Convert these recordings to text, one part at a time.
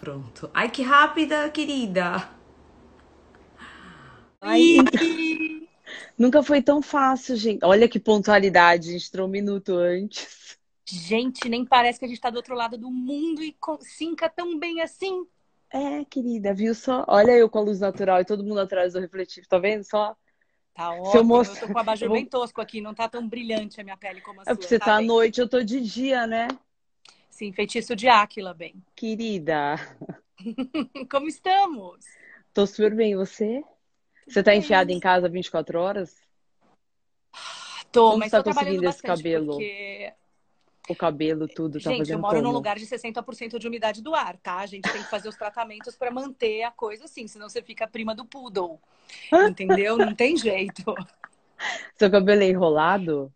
Pronto. Ai, que rápida, querida. Ai, nunca foi tão fácil, gente. Olha que pontualidade, a gente entrou um minuto antes. Gente, nem parece que a gente tá do outro lado do mundo e sinca tão bem assim. É, querida, viu só? Olha eu com a luz natural e todo mundo atrás do refletivo, tá vendo só? Tá ótimo, eu, mostro... eu tô com o abajur bem tosco aqui, não tá tão brilhante a minha pele como a é sua. É porque você tá, tá à noite, eu tô de dia, né? Sim, feitiço de Áquila, bem. Querida. como estamos? Tô super bem, e você? Você tá enfiada em casa 24 horas? Tô, Como mas tá conseguindo esse cabelo? Porque... O cabelo, tudo, tá gente, fazendo eu moro como? num lugar de 60% de umidade do ar, tá? A gente tem que fazer os tratamentos para manter a coisa assim, senão você fica prima do poodle. Entendeu? Não tem jeito. Seu cabelo é enrolado?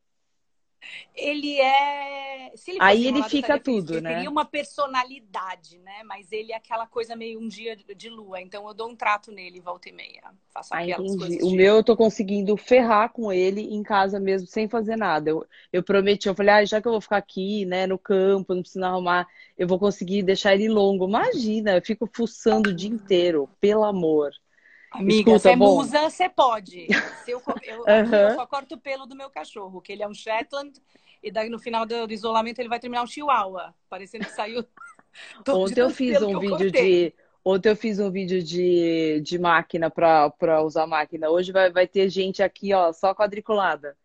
Ele é. Ele Aí ele fica tudo, ele né? Teria uma personalidade, né? Mas ele é aquela coisa meio um dia de lua. Então eu dou um trato nele volta e meia. Faço ah, aquelas entendi. coisas. O meu eu tô conseguindo ferrar com ele em casa mesmo, sem fazer nada. Eu, eu prometi, eu falei, ah, já que eu vou ficar aqui, né, no campo, não preciso arrumar, eu vou conseguir deixar ele longo. Imagina, eu fico fuçando o dia inteiro, pelo amor. Amiga, você é bom. musa, você pode. Se eu, eu, Uhum. eu só corto o pelo do meu cachorro, que ele é um Shetland, e daí no final do, do isolamento ele vai terminar um chihuahua, parecendo que saiu. Ontem eu fiz um eu vídeo cortei. de. Ontem eu fiz um vídeo de, de máquina para usar máquina. Hoje vai, vai ter gente aqui, ó, só quadriculada.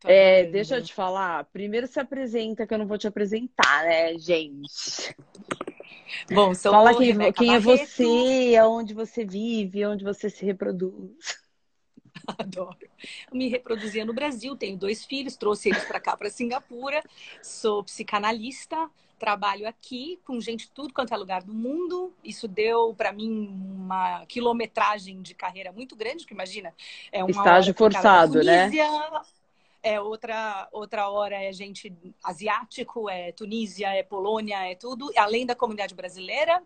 Tô É, deixa eu te falar. Primeiro se apresenta, que eu não vou te apresentar, né, gente? Bom, sou Fala quem, Rebeca quem é você, aonde você vive, onde você se reproduz. Adoro. Me reproduzia no Brasil, tenho dois filhos, trouxe eles para cá, para Singapura. Sou psicanalista, trabalho aqui com gente de tudo quanto é lugar do mundo. Isso deu para mim uma quilometragem de carreira muito grande, que imagina, é uma Estágio forçado, né? Tunísia, É outra outra hora é gente asiático, é Tunísia, é Polônia, é tudo, além da comunidade brasileira.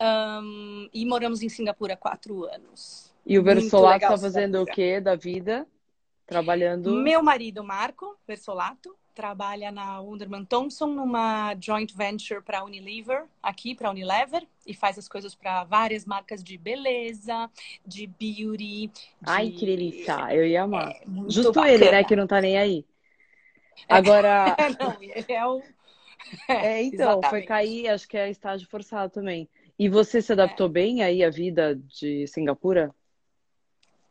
Ahn, e moramos em Singapura há quatro anos. E o Versolato legal tá fazendo o quê da vida? Trabalhando. Meu marido, Marco Versolato, trabalha na Wunderman Thompson numa joint venture para Unilever, aqui para Unilever, e faz as coisas para várias marcas de beleza, de beauty. De... Ai, que delícia, eu ia amar. É, Justo bacana. ele, né, que não tá nem aí. Agora, Não, ele é o. é, então, foi exatamente. cair, acho que é estágio forçado também. E você se adaptou bem aí à vida de Singapura?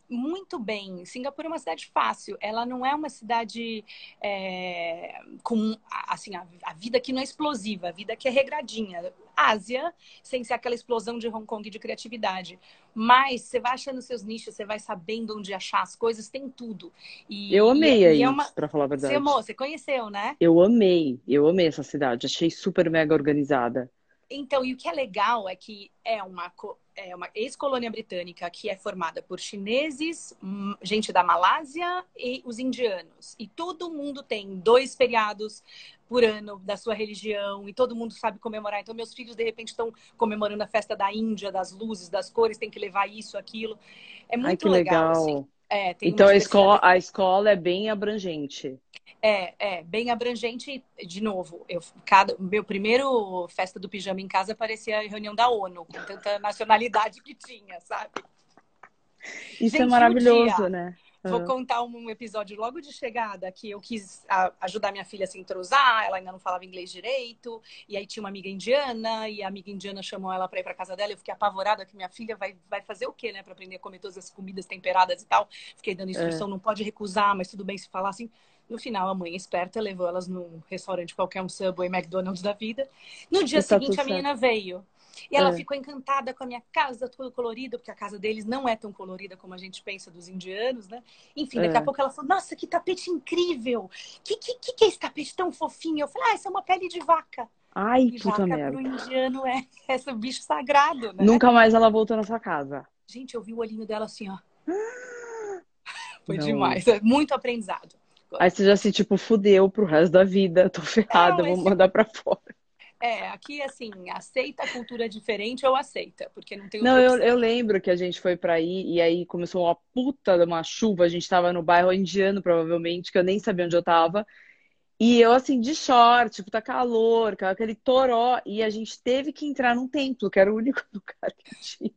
Muito bem. Singapura é uma cidade fácil. Ela não é uma cidade é, com assim a, a vida aqui não é explosiva, a vida aqui é regradinha. Ásia, sem ser aquela explosão de Hong Kong de criatividade. Mas você vai achando seus nichos, você vai sabendo onde achar as coisas, tem tudo. E, Eu amei e, aí, é uma... pra falar a verdade. Você amou, você conheceu, né? Eu amei, eu amei essa cidade. Achei super mega organizada. Então, e o que é legal é que é uma, é uma ex-colônia britânica que é formada por chineses, hum, gente da Malásia e os indianos. E todo mundo tem dois feriados por ano da sua religião e todo mundo sabe comemorar. Então, meus filhos, de repente, estão comemorando a festa da Índia, das luzes, das cores, tem que levar isso, aquilo. É muito Ai, legal, legal. assim. É, Então a escola, a escola é bem abrangente. é, é, bem abrangente. De novo, eu, cada, meu primeiro festa do pijama em casa parecia a reunião da ONU, com tanta nacionalidade que tinha, sabe? Isso Gente, é e o maravilhoso, dia? né? Vou Ah. contar um episódio logo de chegada que eu quis ajudar minha filha a se entrosar, ela ainda não falava inglês direito, e aí tinha uma amiga indiana, e a amiga indiana chamou ela para ir para casa dela. Eu fiquei apavorada que minha filha vai, vai fazer o quê, né, para aprender a comer todas as comidas temperadas e tal. Fiquei dando instrução, não pode recusar, mas tudo bem se falar assim. No final, a mãe esperta levou elas num restaurante qualquer, um Subway, McDonald's da vida. No dia tá seguinte, a menina veio. E ela É. ficou encantada com a minha casa, toda colorida, porque a casa deles não é tão colorida como a gente pensa dos indianos, né? Enfim, daqui É. a pouco ela falou: Nossa, que tapete incrível! Que, que, que, que é esse tapete tão fofinho? Eu falei: Ah, isso é uma pele de vaca. Ai, E puta vaca merda. pro indiano é esse bicho sagrado, né? Nunca mais ela voltou na sua casa. Gente, eu vi o olhinho dela assim, ó. Foi Não. demais. É muito aprendizado. Aí você já se, tipo, fudeu pro resto da vida. Tô ferrada, Não, vou esse- mandar pra fora. É, aqui assim, aceita a cultura diferente ou aceita, porque não tem Não, eu, eu lembro que a gente foi pra aí e aí começou uma puta de uma chuva. A gente tava no bairro indiano, provavelmente, que eu nem sabia onde eu tava. E eu, assim, de short, tipo, tá calor, aquele toró. E a gente teve que entrar num templo, que era o único lugar que tinha.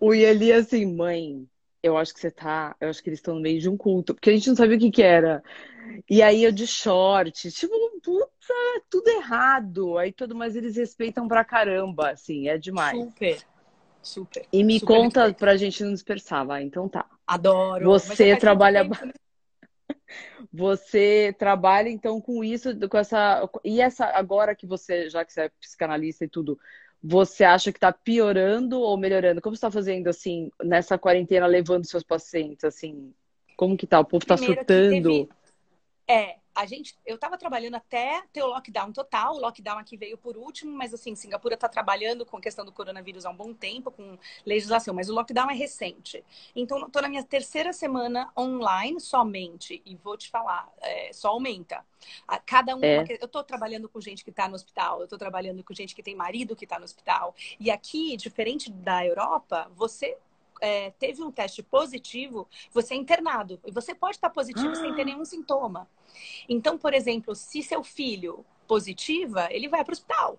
O Ieli, assim, mãe, eu acho que você tá. Eu acho que eles estão no meio de um culto, porque a gente não sabia o que que era. E aí eu de short, tipo, puta, tudo errado. Aí todo, mas eles respeitam pra caramba, assim, é demais. Super, super. E me super conta respeito. pra gente não dispersar, vai. Então tá. Adoro. Você trabalha? Você trabalha então com isso, com essa. E essa, agora que você, já que você é psicanalista e tudo, você acha que tá piorando ou melhorando? Como você tá fazendo assim, nessa quarentena, levando seus pacientes, assim? Como que tá? O povo tá que surtando? teve- É, a gente, eu tava trabalhando até ter o lockdown total. O lockdown aqui veio por último, mas assim, Singapura tá trabalhando com a questão do coronavírus há um bom tempo, com legislação, mas o lockdown é recente. Então, tô na minha terceira semana online somente, e vou te falar, é, só aumenta. A- Cada um, É. eu tô trabalhando com gente que tá no hospital, eu tô trabalhando com gente que tem marido que tá no hospital. E aqui, diferente da Europa, você é, teve um teste positivo, você é internado. E você pode estar positivo sem ter nenhum sintoma. Então, por exemplo, se seu filho positiva, ele vai para o hospital.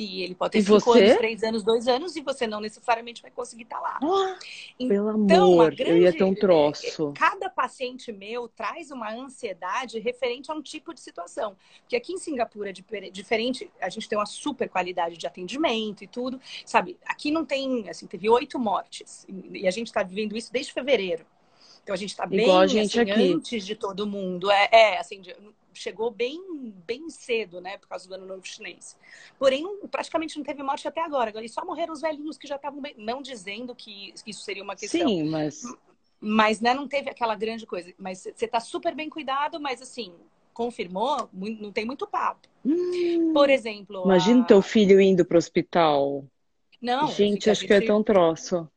E ele pode ter E cinco você? anos, três anos, dois anos, e você não necessariamente vai conseguir estar lá. Ah, pelo Então, a amor, eu ia ter um grande- troço. Cada paciente meu traz uma ansiedade referente a um tipo de situação. Porque aqui em Singapura é difer- diferente, a gente tem uma super qualidade de atendimento e tudo. Sabe, aqui não tem, assim, teve oito mortes. E a gente está vivendo isso desde fevereiro. Então a gente está bem a gente assim, aqui. antes de todo mundo. É, é, assim, chegou bem, bem cedo, né, por causa do ano novo chinês. Porém, praticamente não teve morte até agora. Agora, só morreram os velhinhos que já estavam bem. Não dizendo que isso seria uma questão. Sim, mas Mas né, não teve aquela grande coisa. Mas você tá super bem cuidado, mas assim, confirmou, não tem muito papo. hum, Por exemplo. imagina a- o teu filho indo pro hospital. Não, Gente, acho que é tão troço.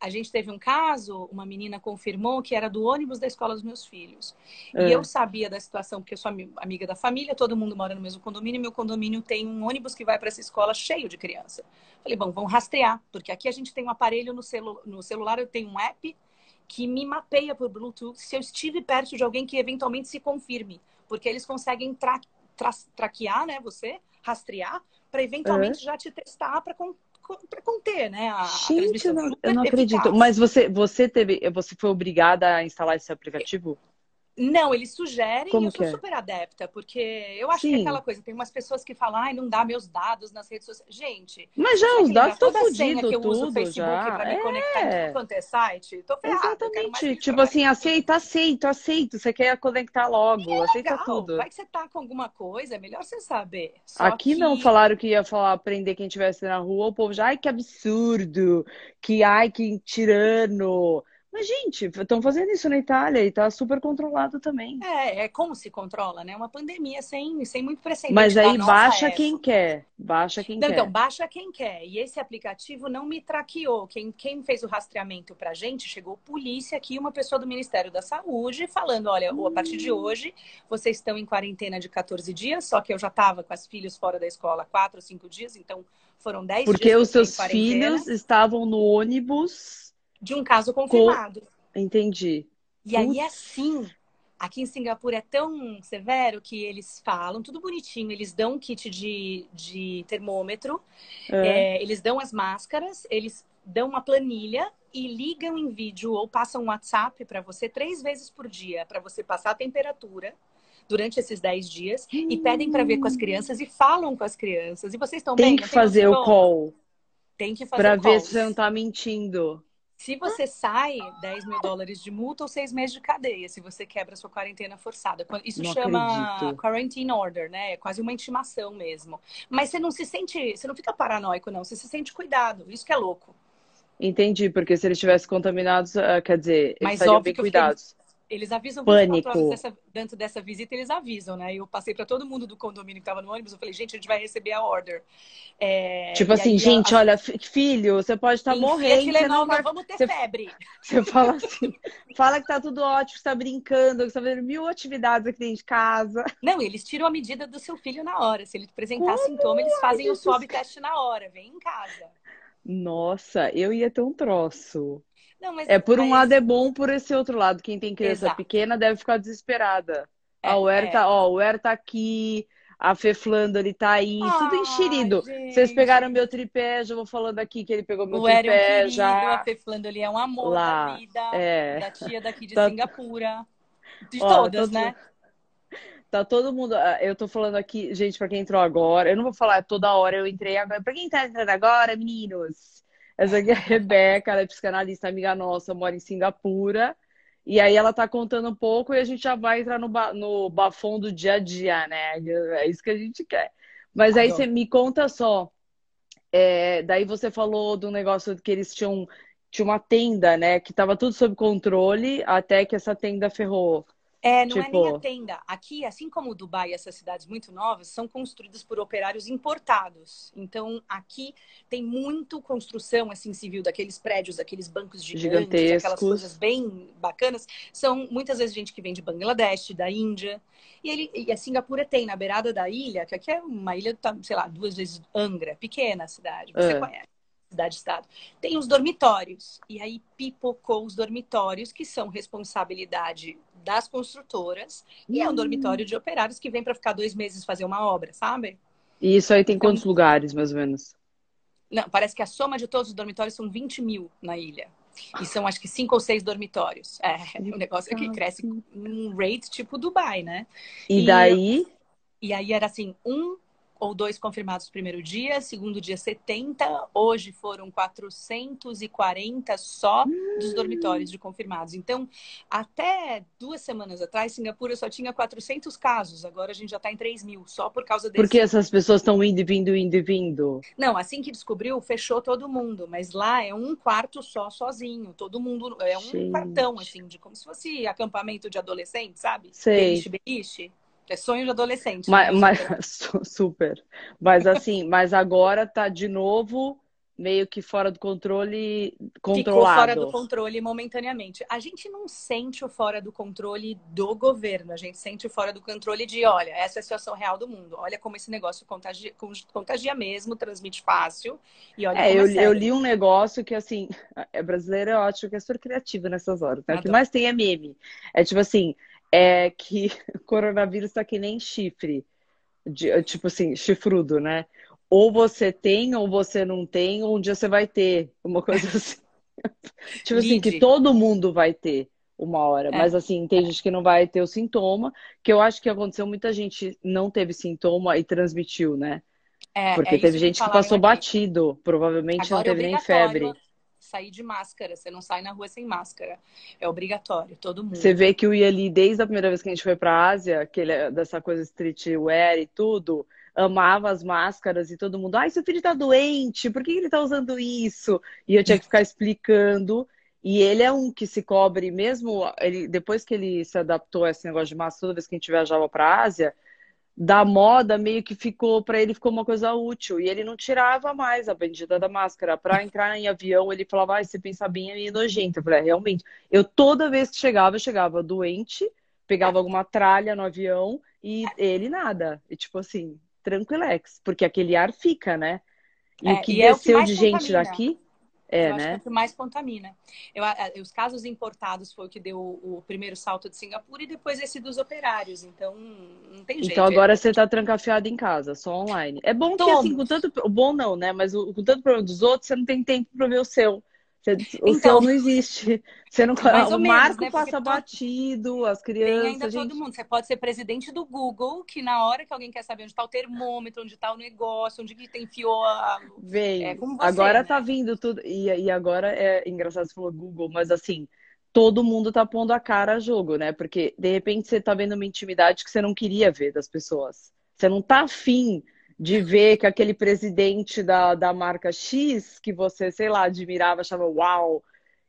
A gente teve um caso, uma menina confirmou que era do ônibus da escola dos meus filhos. É. E eu sabia da situação, porque eu sou ami- amiga da família, todo mundo mora no mesmo condomínio, meu condomínio tem um ônibus que vai para essa escola cheio de criança. Falei, bom, vamos rastrear, porque aqui a gente tem um aparelho no, celu no celular, eu tenho um app que me mapeia por Bluetooth se eu estive perto de alguém que eventualmente se confirme, porque eles conseguem tra tra traquear, né, você, rastrear, para eventualmente já te testar para para conter, né, a, Gente, eu não, eu não acredito. eficaz. Mas você, você teve, você foi obrigada a instalar esse aplicativo? Não, eles sugerem Como e eu sou é? super adepta, porque eu acho que é Sim. aquela coisa, tem umas pessoas que falam, ai, não dá meus dados nas redes sociais. Gente, Mas já os dá dados estão fodidos, que eu uso o tudo Facebook já. pra me conectar em tudo quanto é site, tô ferrada. Exatamente. Tipo assim, aceita, aceito, aceito. Você quer conectar logo, aceita Legal, tudo. vai que você tá com alguma coisa, é melhor você saber. Só Aqui que... não falaram que ia falar prender quem estivesse na rua, o povo já, ai, que absurdo, que ai, que tirano. Mas, gente, estão fazendo isso na Itália e tá super controlado também. É, é como se controla, né? Uma pandemia sem, sem muito precedente. Mas aí baixa quem quer. Baixa quem Não, quer. então, baixa quem quer. E esse aplicativo não me traqueou. Quem, quem fez o rastreamento pra gente, chegou polícia aqui, uma pessoa do Ministério da Saúde, falando: olha, a partir de hoje, vocês estão em quarentena de 14 dias, só que eu já estava com as filhos fora da escola há 4 ou 5 dias, então foram 10 Porque dias. que eu os seus filhos estavam no ônibus. De um caso confirmado. Entendi. E aí, assim, aqui em Singapura é tão severo que eles falam, tudo bonitinho, eles dão um kit de, de termômetro, É. é, eles dão as máscaras, eles dão uma planilha e ligam em vídeo ou passam um WhatsApp para você três vezes por dia, para você passar a temperatura durante esses 10 dias e pedem para ver com as crianças e falam com as crianças. E vocês estão bem? Tem que tem fazer o call Tem que fazer pra o ver call. se você não tá mentindo. Se você sai, 10 mil dólares de multa ou seis meses de cadeia, se você quebra sua quarentena forçada. Isso Não chama acredito. quarantine order, né? É quase uma intimação mesmo. Mas você não se sente, você não fica paranoico, não. Você se sente cuidado. Isso que é louco. Entendi, porque se eles estivessem contaminados, ah, quer dizer, eles Mas estariam bem cuidados. Eles avisam 24 Pânico. dessa, dentro dessa visita, eles avisam, né? Eu passei para todo mundo do condomínio que estava no ônibus, eu falei, gente, a gente vai receber a order. É, Tipo assim, aí, gente, a- olha, fi- filho, você pode estar enfia morrendo, você Tilenol, não vai... não vamos ter você- febre. Você fala assim, fala que tá tudo ótimo, que você tá brincando, que você tá fazendo mil atividades aqui dentro de casa. Não, eles tiram a medida do seu filho na hora. Se ele apresentar Como? sintoma, eles fazem o Jesus. swab teste na hora. Vem em casa. Nossa, eu ia ter um troço. Não, mas, É, por um mas- lado é bom, por esse outro lado, quem tem criança Exato. pequena deve ficar desesperada. Ah, o Er tá, ó, o tá aqui, a Fê Flandre tá aí, tudo Ai, enxerido. gente. Vocês pegaram meu tripé, já vou falando aqui que ele pegou meu O Eric é um tripé querido, já. a Fê Flandre é um amor Lá, da vida, é. da tia daqui de Tá- Singapura. De Ó, todas, todo- né? Tá todo mundo. ah, Eu tô falando aqui, gente, pra quem entrou agora, eu não vou falar toda hora eu entrei agora. Pra quem tá entrando agora, meninos, essa aqui é a Rebeca, ela é psicanalista, amiga nossa, mora em Singapura. E aí ela tá contando um pouco e a gente já vai entrar no, ba- no bafão do dia a dia, né? É isso que a gente quer. Mas aí Adoro. você me conta só. é, daí você falou do negócio que eles tinham, tinha uma tenda, né? Que tava tudo sob controle até que essa tenda ferrou. É, não é Tipo- nem a tenda. Aqui, assim como Dubai e essas cidades muito novas, são construídas por operários importados. Então, aqui tem muito construção assim civil daqueles prédios, daqueles bancos gigantes, aquelas coisas bem bacanas. São muitas vezes gente que vem de Bangladesh, da Índia. E, ele, e a Singapura tem na beirada da ilha, que aqui é uma ilha, tá, sei lá, duas vezes Angra, pequena a cidade, você É. conhece. Cidade-estado. Tem os dormitórios. E aí pipocou os dormitórios, que são responsabilidade das construtoras. E é um Hum. dormitório de operários que vem para ficar dois meses fazer uma obra, sabe? E isso aí tem Então- quantos lugares, mais ou menos? Não, parece que a soma de todos os dormitórios são 20 mil na ilha. E são acho que cinco ou seis dormitórios. É, o negócio é que cresce num rate tipo Dubai, né? E E- daí, E aí era assim, um ou dois confirmados no primeiro dia, segundo dia 70, hoje foram 440 só dos dormitórios de confirmados. Então, até duas semanas atrás, Singapura só tinha 400 casos, agora a gente já está em 3 mil, só por causa desse. porque essas pessoas estão indo e vindo, indo e vindo. Não, assim que descobriu, fechou todo mundo, mas lá é um quarto só sozinho, todo mundo, é um Gente. quartão, assim, de como se fosse acampamento de adolescente, sabe? Sei. Beliche, beliche. É sonho de adolescente. Mas, né? mas- su- super. Mas assim, mas agora tá de novo meio que fora do controle, Ficou controlado. fora do controle momentaneamente. A gente não sente o fora do controle do governo, a gente sente o fora do controle de, olha, essa é a situação real do mundo. Olha como esse negócio contagia, contagia mesmo, transmite fácil. E olha É, como eu, é eu li um negócio que, assim, é brasileiro, eu acho que é super criativo nessas horas, né? O que mais tem é meme. É tipo assim, é que o coronavírus tá que nem chifre. De- tipo assim, chifrudo, né? Ou você tem, ou você não tem, ou um dia você vai ter. Uma coisa assim. Tipo assim, que Lide. todo mundo vai ter uma hora. É. Mas assim, tem gente que não vai ter o sintoma, que eu acho que aconteceu, muita gente não teve sintoma e transmitiu, né? É, Porque é teve gente que passou aqui. batido, provavelmente não Agora é teve nem febre. Sair de máscara. Você não sai na rua sem máscara. É obrigatório, todo mundo. Você vê que o Yali, desde a primeira vez que a gente foi para a Ásia, que ele é dessa coisa streetwear e tudo, amava as máscaras e todo mundo, ai, seu filho tá doente, por que ele tá usando isso? E eu tinha que ficar explicando. E ele é um que se cobre, mesmo ele, depois que ele se adaptou a esse negócio de máscara, toda vez que a gente viajava para a Ásia, da moda meio que ficou, para ele ficou uma coisa útil. E ele não tirava mais a bendita da máscara. Para entrar em avião, ele falava, ai, você pensa bem, é meio nojento. Eu falei, é, realmente. Eu toda vez que chegava, eu chegava doente, pegava alguma tralha no avião e ele nada. E tipo assim, tranquilex, porque aquele ar fica, né? E É, o que e é o que desceu de gente contamina. Daqui, Eu é, acho que é né? o que mais contamina. Eu, os casos importados foi o que deu o, primeiro salto de Singapura e depois esse dos operários. Então, não tem jeito. Então agora você tá trancafiado em casa, só online. É bom que Tô. assim, com tanto. O bom não, né? Mas o- com tanto problema dos outros, você não tem tempo pra ver o seu. Você- o Então. seu não existe. Você não Mais O menos, Marco né? Passa batido, as Tem crianças, ainda gente. todo mundo. Você pode ser presidente do Google, que na hora que alguém quer saber onde está o termômetro, onde está o negócio, onde que tem enfiou a... Vem. É você, agora né? tá vindo tudo. E, e agora é engraçado você falou Google, mas assim, todo mundo tá pondo a cara a jogo, né? Porque de repente você tá vendo uma intimidade que você não queria ver das pessoas. Você não tá afim de ver que aquele presidente da, da marca X, que você, sei lá, admirava, achava uau,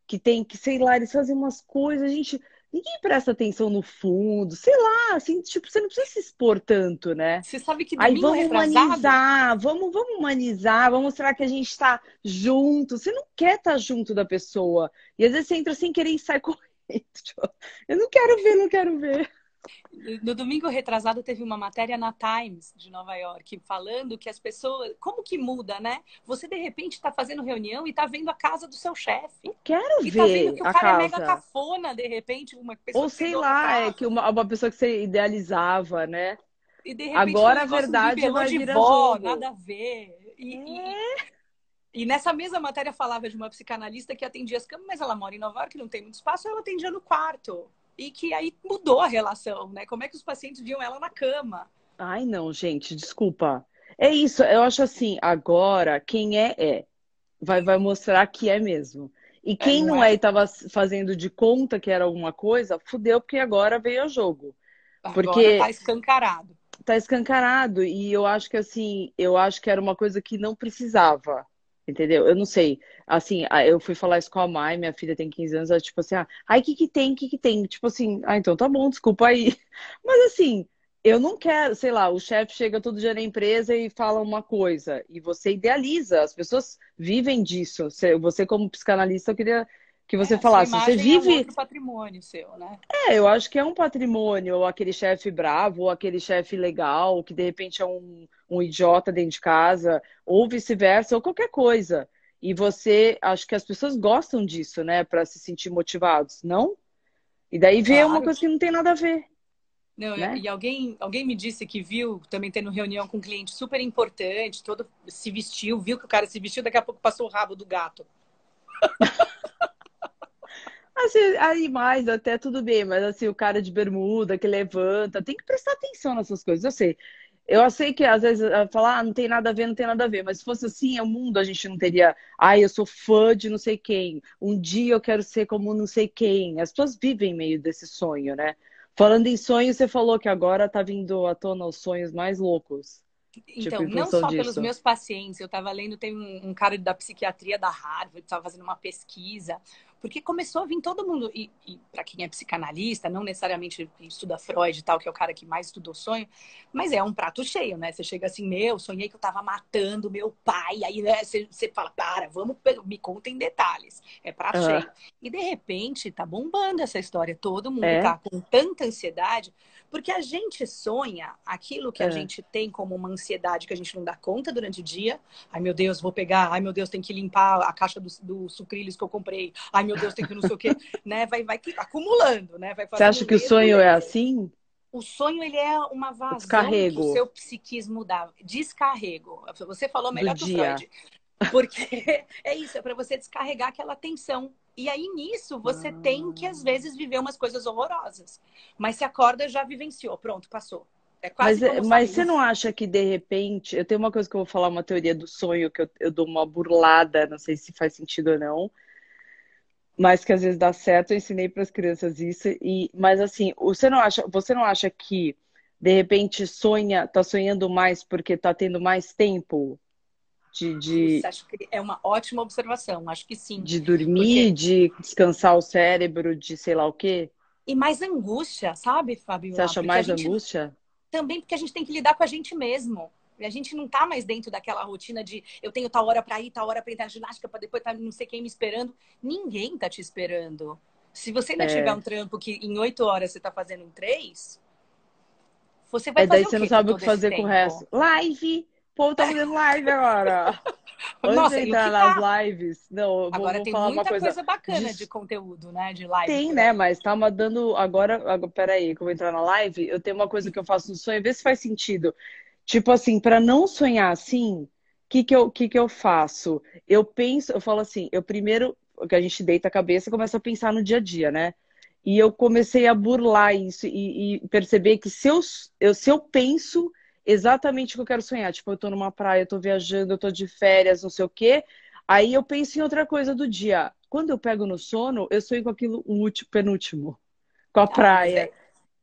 que tem que, sei lá, eles fazem umas coisas, gente. Ninguém presta atenção no fundo, sei lá, assim, tipo, você não precisa se expor tanto, né? Você sabe que Aí vamos retrasado... humanizar, vamos, vamos humanizar, vamos mostrar que a gente está junto. Você não quer estar junto da pessoa. E às vezes você entra sem querer e sai correndo. Tipo, eu não quero ver, não quero ver. No domingo retrasado teve uma matéria na Times de Nova York falando que as pessoas, como que muda, né? Você de repente está fazendo reunião e está vendo a casa do seu chefe. Quero e ver tá vendo que o cara casa. é mega cafona de repente, uma pessoa Ou que sei lá, é que uma, uma pessoa que você idealizava, né? e de repente agora a verdade bibelô vai de vó, jogo. nada a ver. E, e- É. e nessa mesma matéria falava de uma psicanalista que atendia as camas, mas ela mora em Nova York, não tem muito espaço, ela atendia no quarto. E que aí mudou a relação, né? Como é que os pacientes viam ela na cama? Ai, não, gente, desculpa. É isso, eu acho assim, agora quem é, é. Vai, vai mostrar que é mesmo. E quem não não é? é e tava fazendo de conta que era alguma coisa, fudeu, porque agora veio a jogo. Agora Porque- tá escancarado. Tá escancarado. E eu acho que assim, eu acho que era uma coisa que não precisava. Entendeu? Eu não sei. Assim, eu fui falar isso com a Mai, minha filha tem 15 anos, ela tipo assim, ah, ai, que que tem, que que tem? Tipo assim, ah, então tá bom, desculpa aí. Mas assim, eu não quero, sei lá, o chefe chega todo dia na empresa e fala uma coisa, e você idealiza, as pessoas vivem disso. Você como psicanalista, eu queria que você É, falasse, você imagem é um vive. outro patrimônio seu, né? É, eu acho que é um patrimônio, ou aquele chefe bravo, ou aquele chefe legal, que de repente é um, um idiota dentro de casa, ou vice-versa, ou qualquer coisa. E você, acho que as pessoas gostam disso, né, Pra se sentir motivados, não? E daí vê uma Claro. coisa que não tem nada a ver. Não, Né? E alguém, alguém me disse que viu também tendo reunião com um cliente super importante, todo se vestiu, viu que o cara se vestiu, daqui a pouco passou o rabo do gato. Assim, aí mais, até tudo bem, mas assim, o cara de bermuda que levanta, tem que prestar atenção nessas coisas, eu sei. Eu sei que às vezes ah, falar, ah, não tem nada a ver, não tem nada a ver, mas se fosse assim, o mundo a gente não teria, ai, eu sou fã de não sei quem, um dia eu quero ser como não sei quem. As pessoas vivem meio desse sonho, né? Falando em sonho, você falou que agora tá vindo à tona os sonhos mais loucos. Então, em não só pelos disso. meus pacientes, eu estava lendo, tem um, um cara da psiquiatria da Harvard, estava fazendo uma pesquisa, porque começou a vir todo mundo, e, e para quem é psicanalista, não necessariamente estuda Freud e tal, que é o cara que mais estudou sonho, mas é um prato cheio, né? Você chega assim, meu, sonhei que eu tava matando meu pai, aí né, você, você fala, para, vamos, me conta em detalhes. É prato Ah. cheio. E de repente tá bombando essa história, todo mundo É? tá com tanta ansiedade, porque a gente sonha aquilo que a É. gente tem como uma ansiedade que a gente não dá conta durante o dia. Ai, meu Deus, vou pegar. Ai, meu Deus, tem que limpar a caixa do, do sucrilhos que eu comprei. Ai, meu Deus, tem que não sei o quê. né? Vai, vai acumulando, né? Vai Você acha que o sonho é assim? O sonho, ele é uma vazão Descarrego. o seu psiquismo dá. Descarrego. Você falou melhor Do que o. Freud. Porque é isso, é para você descarregar aquela tensão. E aí, nisso, você tem que, às vezes, viver umas coisas horrorosas. Mas se acorda, já vivenciou. Pronto, passou. É quase Mas, como mas você não acha que de repente. Eu tenho uma coisa que eu vou falar, uma teoria do sonho, que eu, eu dou uma burlada, não sei se faz sentido ou não. Mas que às vezes dá certo, eu ensinei para as crianças isso. E, mas assim, você não acha, você não acha que de repente sonha, tá sonhando mais porque tá tendo mais tempo de, de, acho que é uma ótima observação. Acho que sim. de dormir, de descansar o cérebro, de sei lá o quê? E mais angústia, sabe, Fabio? Você acha Porque mais gente- angústia? Também porque a gente tem que lidar com a gente mesmo. E a gente não tá mais dentro daquela rotina de eu tenho tal hora para ir, tal hora para entrar na ginástica, para depois tá não sei quem me esperando. Ninguém tá te esperando. Se você ainda É. tiver um trampo que em oito horas você tá fazendo em três, você vai É fazer daí você não sabe o que fazer esse com o tempo? resto. Live! Povo tá fazendo live agora. Antes Nossa, de entrar nas tá? lives, não, eu vou, Agora vou tem falar uma muita coisa. coisa, bacana Diz- de conteúdo, né? De live. Tem, né? Mas tá mandando agora, agora. Peraí, que eu vou entrar na live. Eu tenho uma coisa que eu faço no sonho, vê se faz sentido. Tipo assim, pra não sonhar assim, o que que eu, que que eu faço? Eu penso, eu falo assim, eu primeiro, que a gente deita a cabeça e começa a pensar no dia a dia, né? E eu comecei a burlar isso e, e perceber que se eu, eu, se eu penso exatamente o que eu quero sonhar, tipo, eu tô numa praia, eu tô viajando, eu tô de férias, não sei o quê, aí eu penso em outra coisa do dia. Quando eu pego no sono, eu sonho com aquilo o último, penúltimo, com a Ah, praia.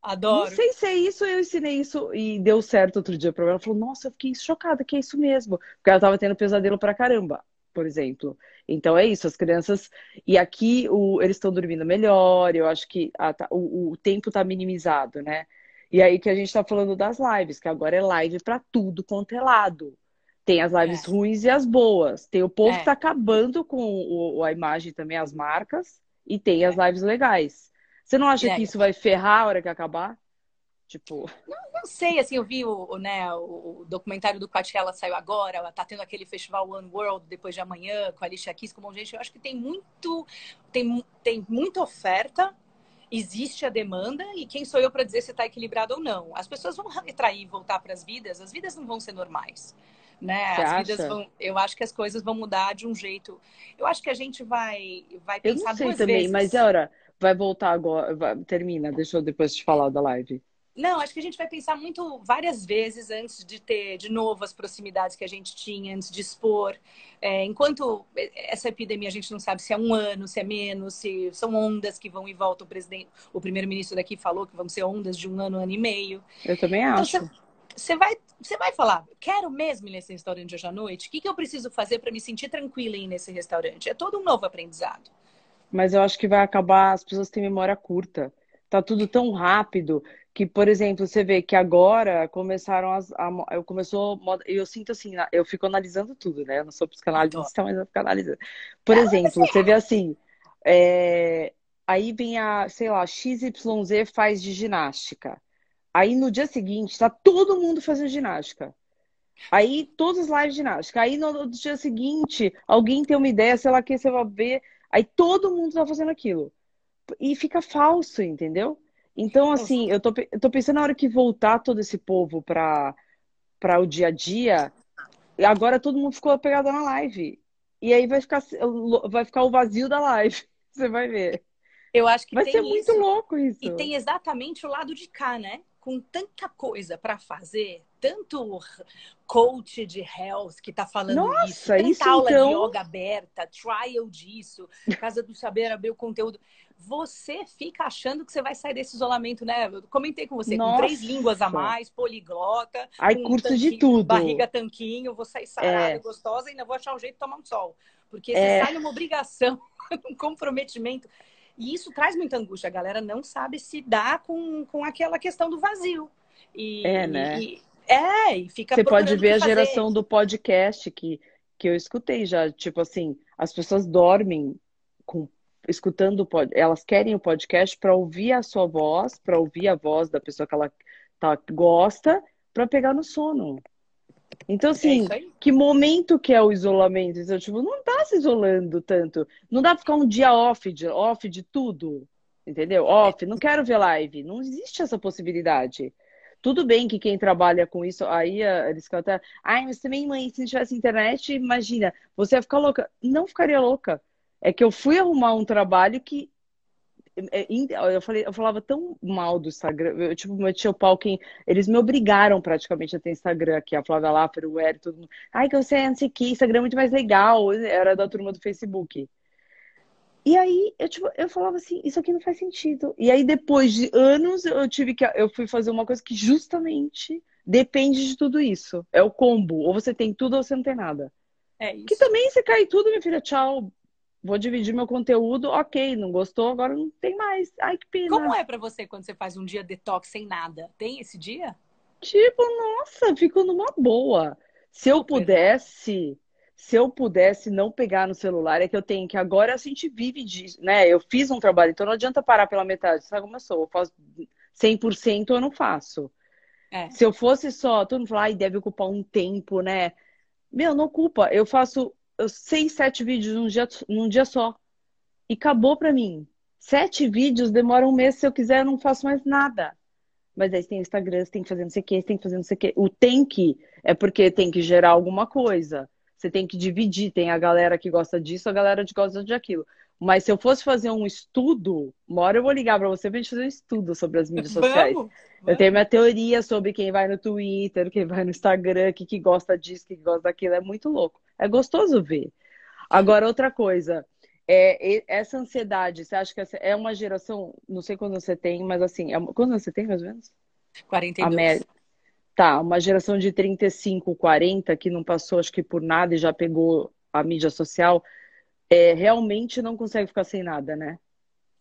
Adoro. Não sei se é isso, eu ensinei isso e deu certo outro dia pra ela. Ela falou, nossa, eu fiquei chocada que é isso mesmo. Porque ela tava tendo pesadelo pra caramba, por exemplo. Então é isso, as crianças. E aqui o... eles estão dormindo melhor, eu acho que a- o, o tempo tá minimizado, né? E aí que a gente tá falando das lives, que agora é live pra tudo quanto é lado. Tem as lives É. ruins e as boas. Tem o povo É. que tá acabando com o- a imagem também, as marcas, e tem É. as lives legais. Você não acha É. que isso vai ferrar a hora que acabar? Tipo. Não, não sei, assim, eu vi o, né, o documentário do Coachella saiu agora, ela tá tendo aquele festival One World depois de amanhã, com a Alicia Keys, com um monte de gente. Eu acho que tem muito, tem, tem muita oferta, existe a demanda, e quem sou eu para dizer se está equilibrado ou não? As pessoas vão retrair e voltar para as vidas, as vidas não vão ser normais. Né? Você as acha? vidas vão, eu acho que as coisas vão mudar de um jeito. Eu acho que a gente vai, vai Eu pensar não sei também, vezes. mas olha, vai voltar agora. vai- termina, deixa eu depois te falar da live. Não, acho que a gente vai pensar muito várias vezes antes de ter de novo as proximidades que a gente tinha, antes de expor. É, enquanto essa epidemia a gente não sabe se é um ano, se é menos, se são ondas que vão e voltam. O presidente, o primeiro-ministro daqui falou que vão ser ondas de um ano, ano e meio. Eu também Então acho. você, você vai, você vai falar, quero mesmo ir nesse restaurante hoje à noite? O que, que eu preciso fazer para me sentir tranquila em ir nesse restaurante? É todo um novo aprendizado. Mas eu acho que vai acabar, as pessoas têm memória curta. Tá tudo tão rápido que, por exemplo, você vê que agora começaram as. A, eu começou. Eu sinto assim, eu fico analisando tudo, né? Eu não sou psicanalista, mas eu fico analisando. Por exemplo, você vê assim. é, aí vem a, sei lá, XYZ faz de ginástica. Aí no dia seguinte, tá todo mundo fazendo ginástica. Aí todas as lives de ginástica. Aí no dia seguinte, alguém tem uma ideia, sei lá que você vai ver. Aí todo mundo tá fazendo aquilo. E fica falso, entendeu? Então, assim, eu tô, eu tô pensando na hora que voltar todo esse povo para o dia a dia, e agora todo mundo ficou pegado na live. E aí vai ficar, vai ficar o vazio da live. Você vai ver. Eu acho que Vai tem ser muito isso. louco isso. E tem exatamente o lado de cá, né? Com tanta coisa para fazer, tanto coach de health que tá falando Nossa, isso, tanta isso aula então- de yoga aberta, trial disso, Casa do Saber abrir o conteúdo. Você fica achando que você vai sair desse isolamento, né? Eu comentei com você, com Nossa. três línguas a mais, poliglota, Aí com curso de tudo. barriga tanquinho, vou sair sarada, É. gostosa e ainda vou achar um jeito de tomar um sol. Porque É. você sai numa obrigação, um comprometimento. E isso traz muita angústia. A galera não sabe se dar com, com aquela questão do vazio. E, É, né? e- é, e fica Você pode ver a fazer. geração do podcast que, que eu escutei já. Tipo assim, as pessoas dormem com, escutando elas querem o podcast para ouvir a sua voz, para ouvir a voz da pessoa que ela tá, gosta, para pegar no sono. Então, É assim, aí. que momento que é o isolamento? Então, tipo, não tá se isolando tanto. Não dá pra ficar um dia off de, off de tudo. Entendeu? Off, não quero ver live. Não existe essa possibilidade. Tudo bem que quem trabalha com isso, aí a- eles ficam até. Ai, mas também, mãe, se não tivesse internet, imagina, você ia ficar louca. Não ficaria louca. É que eu fui arrumar um trabalho que. é, Eu, falei, eu falava tão mal do Instagram, eu tipo, meti o pau quem. Eles me obrigaram praticamente a ter Instagram aqui, a Flávia Laffer, o Eri, todo mundo. Ai, que você é não sei o que, Instagram é muito mais legal. Era da turma do Facebook. E aí, eu, tipo, eu falava assim, isso aqui não faz sentido. E aí, depois de anos, eu tive que. Eu fui fazer uma coisa que justamente depende de tudo isso. É o combo. Ou você tem tudo ou você não tem nada. É isso. Que também se cai tudo, minha filha, tchau. Vou dividir meu conteúdo, ok, não gostou, agora não tem mais. Ai, que pena. Como é pra você quando você faz um dia detox sem nada? Tem esse dia? Tipo, nossa, fico numa boa. Se eu pudesse, se eu pudesse não pegar no celular, é que eu tenho que agora a gente vive disso, né? Eu fiz um trabalho, então não adianta parar pela metade. Sabe como eu sou? Eu faço 100% eu não faço. É. Se eu fosse só, todo mundo fala, ai, deve ocupar um tempo, né? Meu, não ocupa. Eu faço eu, seis, sete vídeos num dia, num dia só. E acabou pra mim. Sete vídeos demoram um mês. Se eu quiser, eu não faço mais nada. Mas aí tem o Instagram, você tem que fazer não sei o quê, você tem que fazer não sei o quê. O tem que é porque tem que gerar alguma coisa. Você tem que dividir. Tem a galera que gosta disso, a galera que gosta de aquilo. Mas se eu fosse fazer um estudo, uma hora eu vou ligar pra você pra gente fazer um estudo sobre as mídias sociais. Vamos! Eu tenho minha teoria sobre quem vai no Twitter, quem vai no Instagram, que, que gosta disso, que gosta daquilo. É muito louco. É gostoso ver. Agora, outra coisa. É, essa ansiedade, você acha que é uma geração, não sei quando você tem, mas assim, é quando você tem, mais ou menos? A 42. média. Tá, uma geração de 35, 40 que não passou, acho que por nada e já pegou a mídia social, é, realmente não consegue ficar sem nada, né?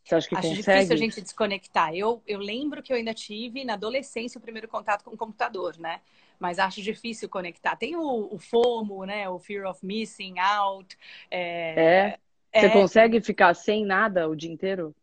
Você acha que Acho consegue? difícil a gente desconectar. Eu, eu lembro que eu ainda tive na adolescência o primeiro contato com o computador, né? Mas acho difícil conectar. Tem o, o FOMO, né? O Fear of Missing Out. É, É? Você é, consegue ficar sem nada o dia inteiro?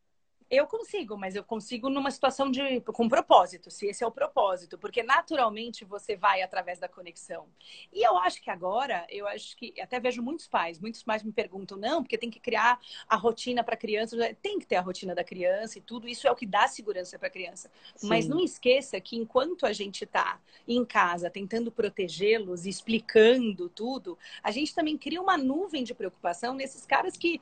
Eu consigo, mas eu consigo numa situação de com propósito, se esse é o propósito, porque naturalmente você vai através da conexão. E eu acho que agora, eu acho que até vejo muitos pais, muitos pais me perguntam, não, porque tem que criar a rotina para a criança, tem que ter a rotina da criança e tudo, isso é o que dá segurança para a criança. Sim. Mas não esqueça que enquanto a gente está em casa tentando protegê-los, explicando tudo, a gente também cria uma nuvem de preocupação nesses caras que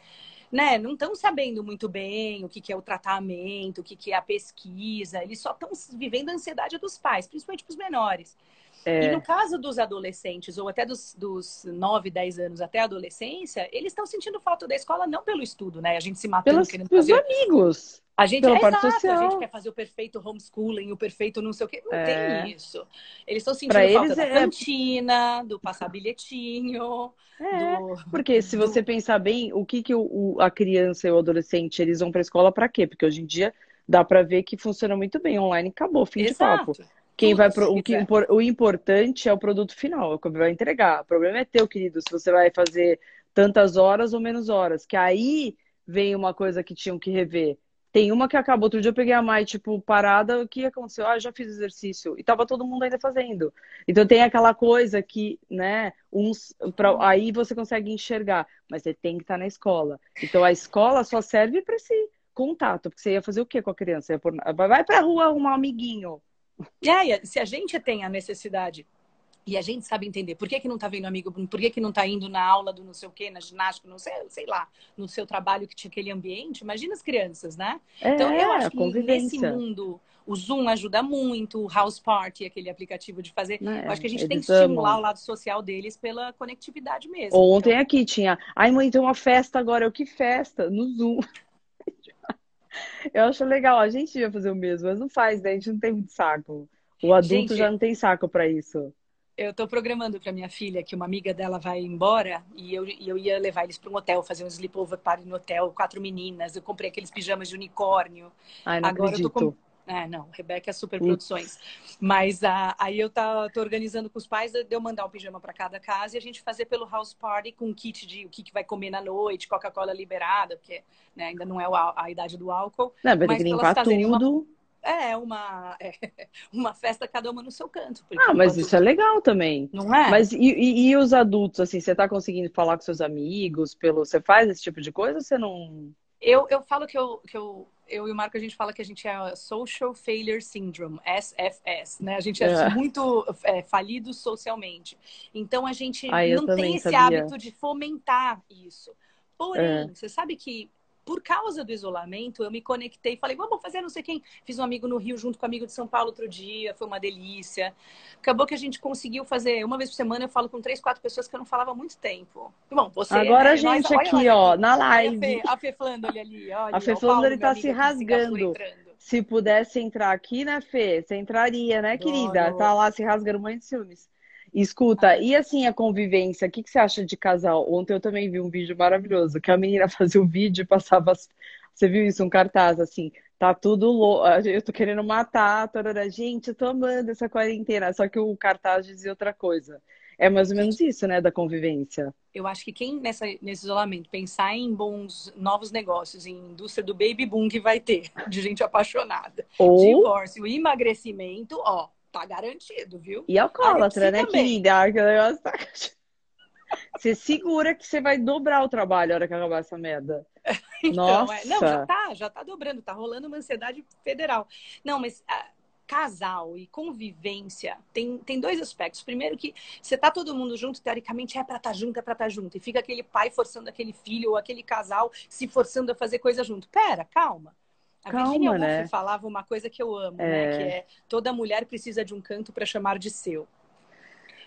né, não estão sabendo muito bem o que, que é o tratamento, o que, que é a pesquisa, eles só estão vivendo a ansiedade dos pais, principalmente para os menores. É. E no caso dos adolescentes, ou até dos, dos 9, 10 anos até a adolescência, eles estão sentindo falta da escola não pelo estudo, né? A gente se matando Pelos, querendo fazer... amigos. A gente é exato, social. a gente quer fazer o perfeito homeschooling, o perfeito não sei o quê. Não é. tem isso. Eles estão sentindo pra falta da é... cantina, do passar bilhetinho. É, do... porque se você pensar bem, o que, que o, o, a criança e o adolescente eles vão para a escola para quê? Porque hoje em dia dá para ver que funciona muito bem online, acabou, fim exato. de papo. Quem vai pro, o, que, o importante é o produto final, é o que vai entregar. O problema é teu, querido, se você vai fazer tantas horas ou menos horas. Que aí vem uma coisa que tinham que rever tem uma que acabou, outro dia eu peguei a Mai, tipo, parada, o que aconteceu? Ah, já fiz exercício. E tava todo mundo ainda fazendo. Então tem aquela coisa que, né, uns. Pra, aí você consegue enxergar, mas você tem que estar na escola. Então a escola só serve para esse contato, porque você ia fazer o que com a criança? Por... Vai pra rua arrumar um amiguinho. É, se a gente tem a necessidade e a gente sabe entender por que, que não está vendo amigo, por que, que não está indo na aula do não sei o quê, na ginástica, não sei, sei lá, no seu trabalho que tinha aquele ambiente. Imagina as crianças, né? É, então eu acho que nesse mundo o Zoom ajuda muito, o House Party, aquele aplicativo de fazer. É, eu acho que a gente tem que estimular amam. o lado social deles pela conectividade mesmo. Ontem então... aqui tinha, ai mãe, tem uma festa agora. Eu que festa? No Zoom. Eu acho legal, a gente ia fazer o mesmo, mas não faz, né? A gente não tem muito saco. O adulto gente, já não tem saco para isso eu estou programando para minha filha que uma amiga dela vai embora e eu, e eu ia levar eles para um hotel, fazer um sleepover party no hotel, quatro meninas. Eu comprei aqueles pijamas de unicórnio. Ai, não Agora acredito. eu tô com... É, não, Rebeca é super produções. Mas ah, aí eu tá, tô organizando com os pais de eu mandar um pijama para cada casa e a gente fazer pelo house party com um kit de o que, que vai comer na noite, Coca-Cola liberada, porque né, ainda não é a, a idade do álcool. Não, vai ter que limpar tudo. Uma é uma, é uma festa cada uma no seu canto. Ah, mas isso é legal também. Não é? Mas e, e, e, os adultos, assim, você tá conseguindo falar com seus amigos? Pelo, você faz esse tipo de coisa ou você não. Eu, eu falo que eu, que eu, eu e o Marco, a gente fala que a gente é Social Failure Syndrome, SFS, né? A gente é, é. muito é, falido socialmente. Então a gente ah, não tem esse sabia. hábito de fomentar isso. Porém, é. você sabe que por causa do isolamento, eu me conectei, falei, vamos fazer não sei quem. Fiz um amigo no Rio junto com um amigo de São Paulo outro dia, foi uma delícia. Acabou que a gente conseguiu fazer uma vez por semana, eu falo com três, quatro pessoas que eu não falava há muito tempo. Bom, você. Agora né, a gente nós, aqui, ó, na live. A Fê, a Fê ali, olha. A Fê Flandre tá se rasgando. Se pudesse entrar aqui, né, Fê? Você entraria, né, querida? Tá lá se rasgando muito de ciúmes. Escuta, e assim a convivência, o que, que você acha de casal? Ontem eu também vi um vídeo maravilhoso, que a menina fazia o vídeo e passava. Você viu isso? Um cartaz assim, tá tudo louco, eu tô querendo matar, tarara. gente, eu tô amando essa quarentena, só que o cartaz dizia outra coisa. É mais ou menos isso, né, da convivência. Eu acho que quem nessa, nesse isolamento pensar em bons novos negócios, em indústria do baby boom que vai ter, de gente apaixonada, Ou... divórcio, emagrecimento, ó, tá garantido, viu? E alcoólatra, né, também. querida? Que negócio tá... Você segura que você vai dobrar o trabalho na hora que acabar essa merda. então, Nossa. É... Não, já tá, já tá dobrando, tá rolando uma ansiedade federal. Não, mas ah, casal e convivência tem, tem dois aspectos. Primeiro que você tá todo mundo junto, teoricamente é para estar tá junto, é para estar tá junto. E fica aquele pai forçando aquele filho ou aquele casal se forçando a fazer coisa junto. Pera, calma. A Calma, Virginia Woolf né? falava uma coisa que eu amo, é... né? Que é toda mulher precisa de um canto para chamar de seu.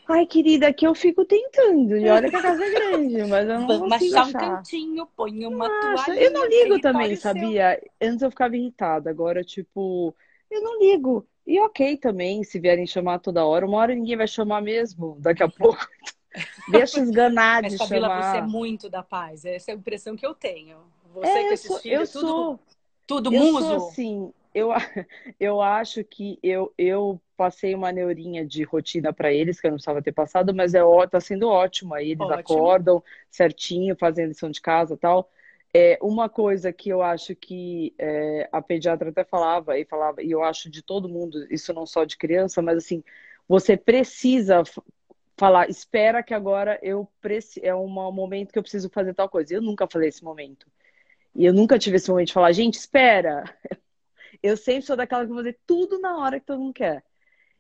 Ai, querida, que eu fico tentando. E olha que a casa é grande, mas eu não Vamos consigo achar. um cantinho, põe uma toalha. Eu não ligo também, sabia? Seu. Antes eu ficava irritada, agora, tipo, eu não ligo. E ok também, se vierem chamar toda hora. Uma hora ninguém vai chamar mesmo, daqui a pouco. Deixa esganar de Mas, Fabíola, chamar. você é muito da paz. Essa é a impressão que eu tenho. Você é, com esses sou, filhos, eu tudo... sou. Tudo eu muso? Sou assim, eu, eu acho que eu, eu passei uma neurinha de rotina para eles, que eu não precisava ter passado, mas é, tá sendo ótimo. Aí eles ótimo. acordam certinho, fazem lição de casa tal. É, uma coisa que eu acho que é, a pediatra até falava, e falava, e eu acho de todo mundo, isso não só de criança, mas assim, você precisa falar, espera que agora eu é um momento que eu preciso fazer tal coisa. Eu nunca falei esse momento. E eu nunca tive esse momento de falar, gente, espera. Eu sempre sou daquela que vou fazer tudo na hora que todo mundo quer.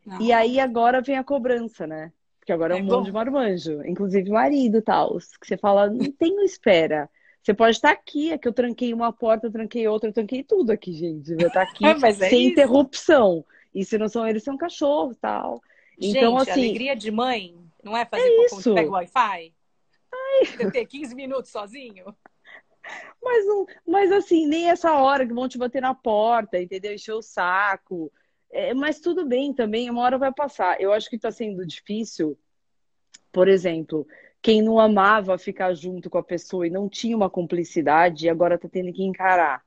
Não. E aí agora vem a cobrança, né? Porque agora é, é um mundo de marmanjo, inclusive marido e tal. Que você fala, não tenho espera. Você pode estar aqui, é que eu tranquei uma porta, eu tranquei outra, eu tranquei tudo aqui, gente. Eu estar aqui é sem isso. interrupção. E se não são eles, são cachorros tal. Gente, então, assim. alegria de mãe não é fazer é isso. pega o Wi-Fi? Ai. Ter 15 minutos sozinho? Mas, mas assim, nem essa hora que vão te bater na porta, entendeu? Encher o saco. É, mas tudo bem também, uma hora vai passar. Eu acho que está sendo difícil, por exemplo, quem não amava ficar junto com a pessoa e não tinha uma cumplicidade, agora está tendo que encarar.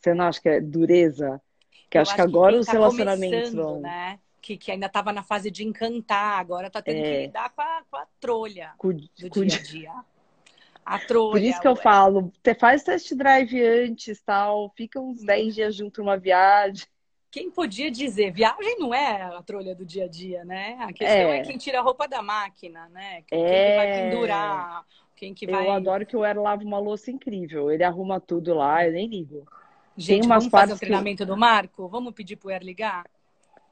Você não acha que é dureza? Que acho, acho que agora os tá relacionamentos vão. Né? Que, que ainda estava na fase de encantar, agora está tendo é... que lidar com a, com a trolha com, do com... dia a dia. A trolha. Por isso que eu falo, faz test drive antes, tal, fica uns 10 hum. dias junto numa viagem. Quem podia dizer? Viagem não é a trolha do dia a dia, né? A questão é, é quem tira a roupa da máquina, né? Quem, é... vai pendurar, quem que vai... Eu adoro que o Er lava uma louça incrível. Ele arruma tudo lá, eu nem ligo. Gente, Tem umas vamos fazer o treinamento que... do Marco? Vamos pedir pro Er ligar?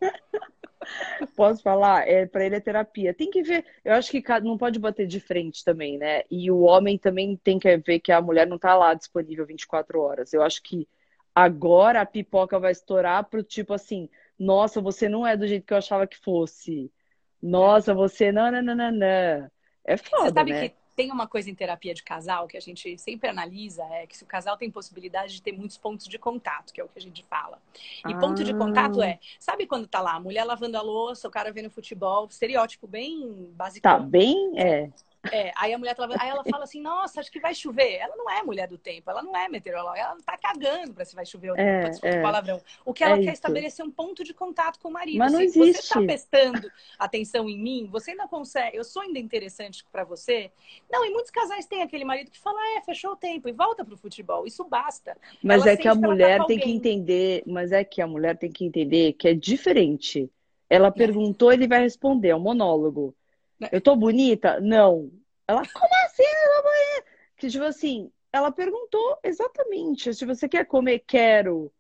Posso falar? É, para ele é terapia. Tem que ver. Eu acho que não pode bater de frente também, né? E o homem também tem que ver que a mulher não tá lá disponível 24 horas. Eu acho que agora a pipoca vai estourar pro tipo assim: nossa, você não é do jeito que eu achava que fosse. Nossa, você não, não, não, não, não. É foda, você sabe né? que tem uma coisa em terapia de casal que a gente sempre analisa, é que se o casal tem possibilidade de ter muitos pontos de contato, que é o que a gente fala. E ah. ponto de contato ah. é, sabe quando tá lá, a mulher lavando a louça, o cara vendo futebol, estereótipo bem básico. Tá bem, é. É, aí a mulher aí ela fala assim, nossa, acho que vai chover. Ela não é mulher do tempo, ela não é meteoróloga, ela não tá cagando pra se vai chover ou não, é, é, palavrão. O que ela é quer é estabelecer um ponto de contato com o marido. Mas não se existe. você tá prestando atenção em mim, você ainda consegue, eu sou ainda interessante para você. Não, e muitos casais têm aquele marido que fala, é, fechou o tempo e volta pro futebol. Isso basta. Mas ela é que a mulher tem que entender, mas é que a mulher tem que entender que é diferente. Ela perguntou, ele vai responder, é um monólogo. Eu tô bonita? Não. Ela, como assim? Ela que tipo assim, ela perguntou exatamente. Se você quer comer, quero.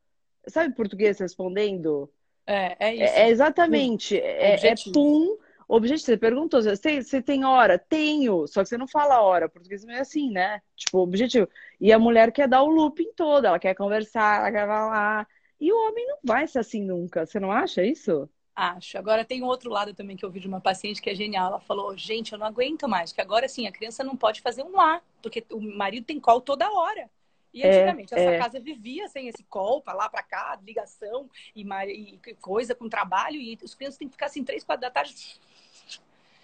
Sabe português respondendo? É, é isso. É, é exatamente. É, é, pum. Objetivo, você perguntou, você, você tem hora? Tenho, só que você não fala hora, português é assim, né? Tipo, objetivo. E a mulher quer dar o looping todo, ela quer conversar, ela quer falar. E o homem não vai ser assim nunca, você não acha isso? Acho. Agora tem um outro lado também que eu vi de uma paciente que é genial. Ela falou: gente, eu não aguento mais, que agora sim a criança não pode fazer um lá, porque o marido tem call toda hora. E é, antigamente, é, essa é. casa vivia sem esse call, pra lá, pra cá, ligação e, e, coisa com trabalho, e os crianças têm que ficar assim, três, quatro da tarde.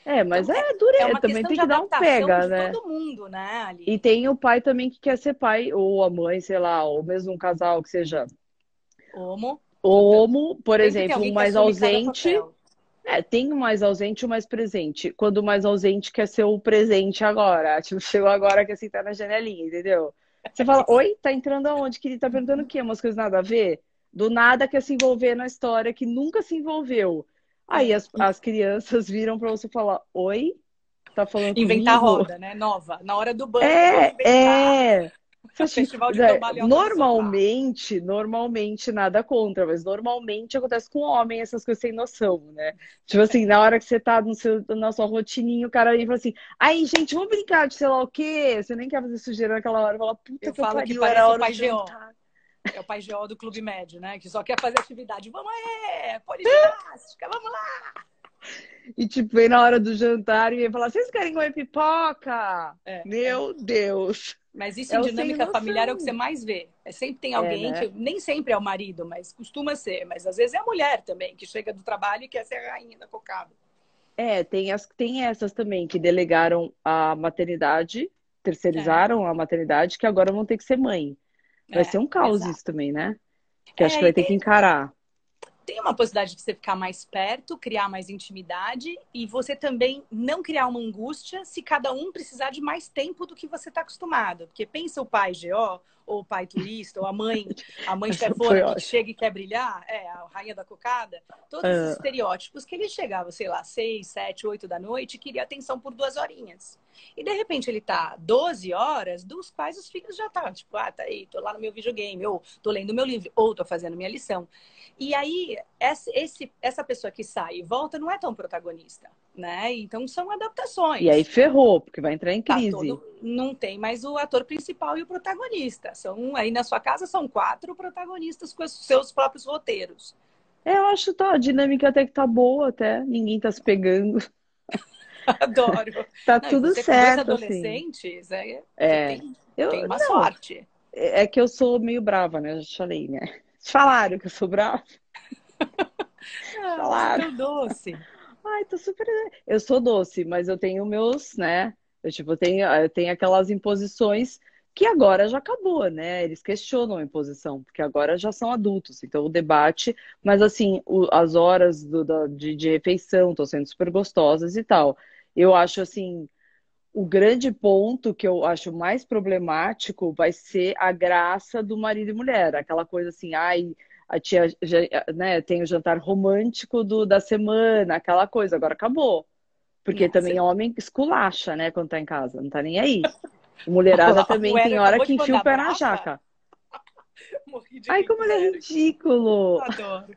É, mas então, é, é dureza, é também tem que dar um pega, né? todo mundo, né? Ali. E tem o pai também que quer ser pai, ou a mãe, sei lá, ou mesmo um casal que seja. Homo. Homo, por tem exemplo, um mais ausente. É, tem o um mais ausente e o mais presente. Quando o mais ausente quer ser o presente agora. Tipo, chegou agora que assim tá na janelinha, entendeu? Você fala, oi, tá entrando aonde? Que ele tá perguntando o quê? Umas coisas nada a ver? Do nada quer se envolver na história que nunca se envolveu. Aí as, as crianças viram para você falar, oi? Tá falando Inventar comigo? roda, né? Nova. Na hora do banho. É, é. Festival de é, normalmente, normalmente nada contra, mas normalmente acontece com homem essas coisas sem noção, né? Tipo assim, na hora que você tá no seu, na sua rotininha, o cara e fala assim, aí, gente, vamos brincar de sei lá o quê? Você nem quer fazer sujeira naquela hora, fala, puta eu que falo pariu, que era o pai Geó. É o pai Geó do Clube Médio, né? Que só quer fazer atividade. Vamos aí, ginástica, vamos lá! E, tipo, vem na hora do jantar e vem falar: vocês querem comer pipoca? É, Meu é. Deus! Mas isso em dinâmica familiar é o que você mais vê. É sempre tem alguém é, né? que nem sempre é o marido, mas costuma ser. Mas às vezes é a mulher também, que chega do trabalho e quer ser a rainha da cocada. É, tem, as, tem essas também que delegaram a maternidade, terceirizaram é. a maternidade, que agora vão ter que ser mãe. Vai é, ser um caos exato. isso também, né? Que acho é, que vai ter que encarar tem uma possibilidade de você ficar mais perto, criar mais intimidade e você também não criar uma angústia se cada um precisar de mais tempo do que você está acostumado. Porque pensa o pai GO, ou o pai turista, ou a mãe, a mãe chefona que ótimo. chega e quer brilhar, é, a rainha da cocada, todos esses Ah. estereótipos que ele chegava, sei lá, seis, sete, oito da noite e queria atenção por duas horinhas. E de repente ele tá 12 horas, dos quais os filhos já tá, tipo, ah, tá aí, tô lá no meu videogame, ou tô lendo meu livro, ou tô fazendo minha lição. E aí, essa pessoa que sai e volta não é tão protagonista, né? Então são adaptações. E aí ferrou, porque vai entrar em Tá crise. todo- não tem mais o ator principal e o protagonista. São aí na sua casa são quatro protagonistas com os seus próprios roteiros. É, eu acho tá, a dinâmica até que tá boa, até. Ninguém tá se pegando. Adoro. Tá Não, tudo você certo, assim. adolescentes, é, É. você tem, Eu, tem uma não, sorte. é que eu sou meio brava, né? Eu já falei, né? Falaram que eu sou brava. Ah, Falaram. tão doce. Ai, tô super. Eu sou doce, mas eu tenho meus, né? Eu, tipo, tenho, eu tenho aquelas imposições que agora já acabou, né? Eles questionam a imposição, porque agora já são adultos. Então, o debate, mas assim, o- as horas do- da- de, de refeição estão sendo super gostosas e tal. Eu acho assim, o grande ponto que eu acho mais problemático vai ser a graça do marido e mulher. Aquela coisa assim, ai, a tia, né, tem o jantar romântico do, da semana, aquela coisa, agora acabou. Porque Nossa. também homem esculacha, né, quando tá em casa, não tá nem aí. Mulherada também tem hora que enfia o pé na jaca. Morri de Ai, como com ele é ridículo! Adoro.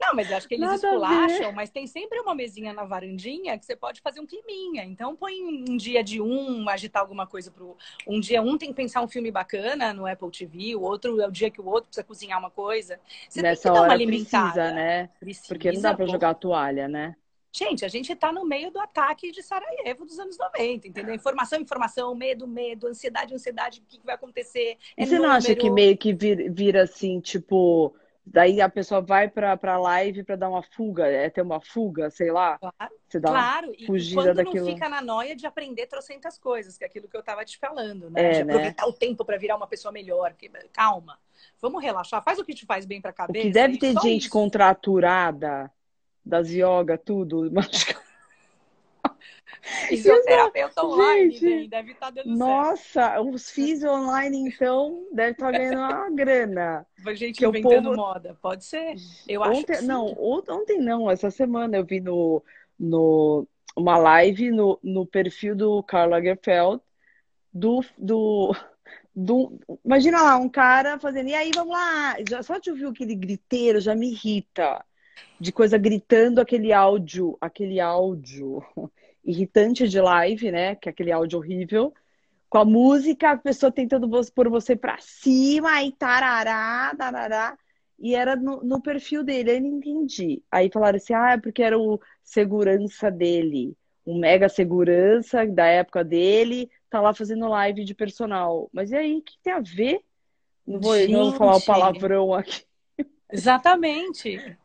Não, mas eu acho que eles Nada esculacham, mas tem sempre uma mesinha na varandinha que você pode fazer um climinha. Então põe um dia de um, agitar alguma coisa pro. Um dia um tem que pensar um filme bacana no Apple TV, o outro é o dia que o outro precisa cozinhar uma coisa. Você Nessa tem que dar uma precisa, né? Precisa, Porque não dá pra pô. jogar a toalha, né? Gente, a gente tá no meio do ataque de Sarajevo dos anos 90, entendeu? Informação, informação, medo, medo, ansiedade, ansiedade, o que vai acontecer? E É você não acha número. que meio que vir- vira assim, tipo, daí a pessoa vai pra, pra live pra dar uma fuga, é ter uma fuga, sei lá, Claro. você dá uma Claro, e quando daquilo. não fica na noia de aprender trocentas coisas, que é aquilo que eu tava te falando, né? É, de né? aproveitar o tempo para virar uma pessoa melhor. que- Calma, vamos relaxar, faz o que te faz bem pra O cabeça. que deve ter gente isso. contraturada das yoga, tudo, mas Fisioterapeuta online, Gente, bem, deve estar dando Nossa, os físicos online, então, deve estar ganhando uma grana. certo. Gente inventando povo- moda, pode ser? Eu acho Ontem, que sim. não, on- ontem não, essa semana eu vi no, no, uma live no, no perfil do Karl Lagerfeld, do, do, do. Imagina lá, um cara fazendo, e aí, vamos lá. Já, só de ouvir aquele griteiro já me irrita. De coisa gritando aquele áudio, aquele áudio irritante de live, né? Que é aquele áudio horrível. Com a música, a pessoa tentando pôr você pra cima e tarará, tarará. E era no, no perfil dele, eu não entendi. Aí falaram assim, ah, é porque era o segurança dele. Um mega segurança da época dele, tá lá fazendo live de personal. Mas e aí, o que tem a ver? Não vou, não vou falar o palavrão aqui. Exatamente.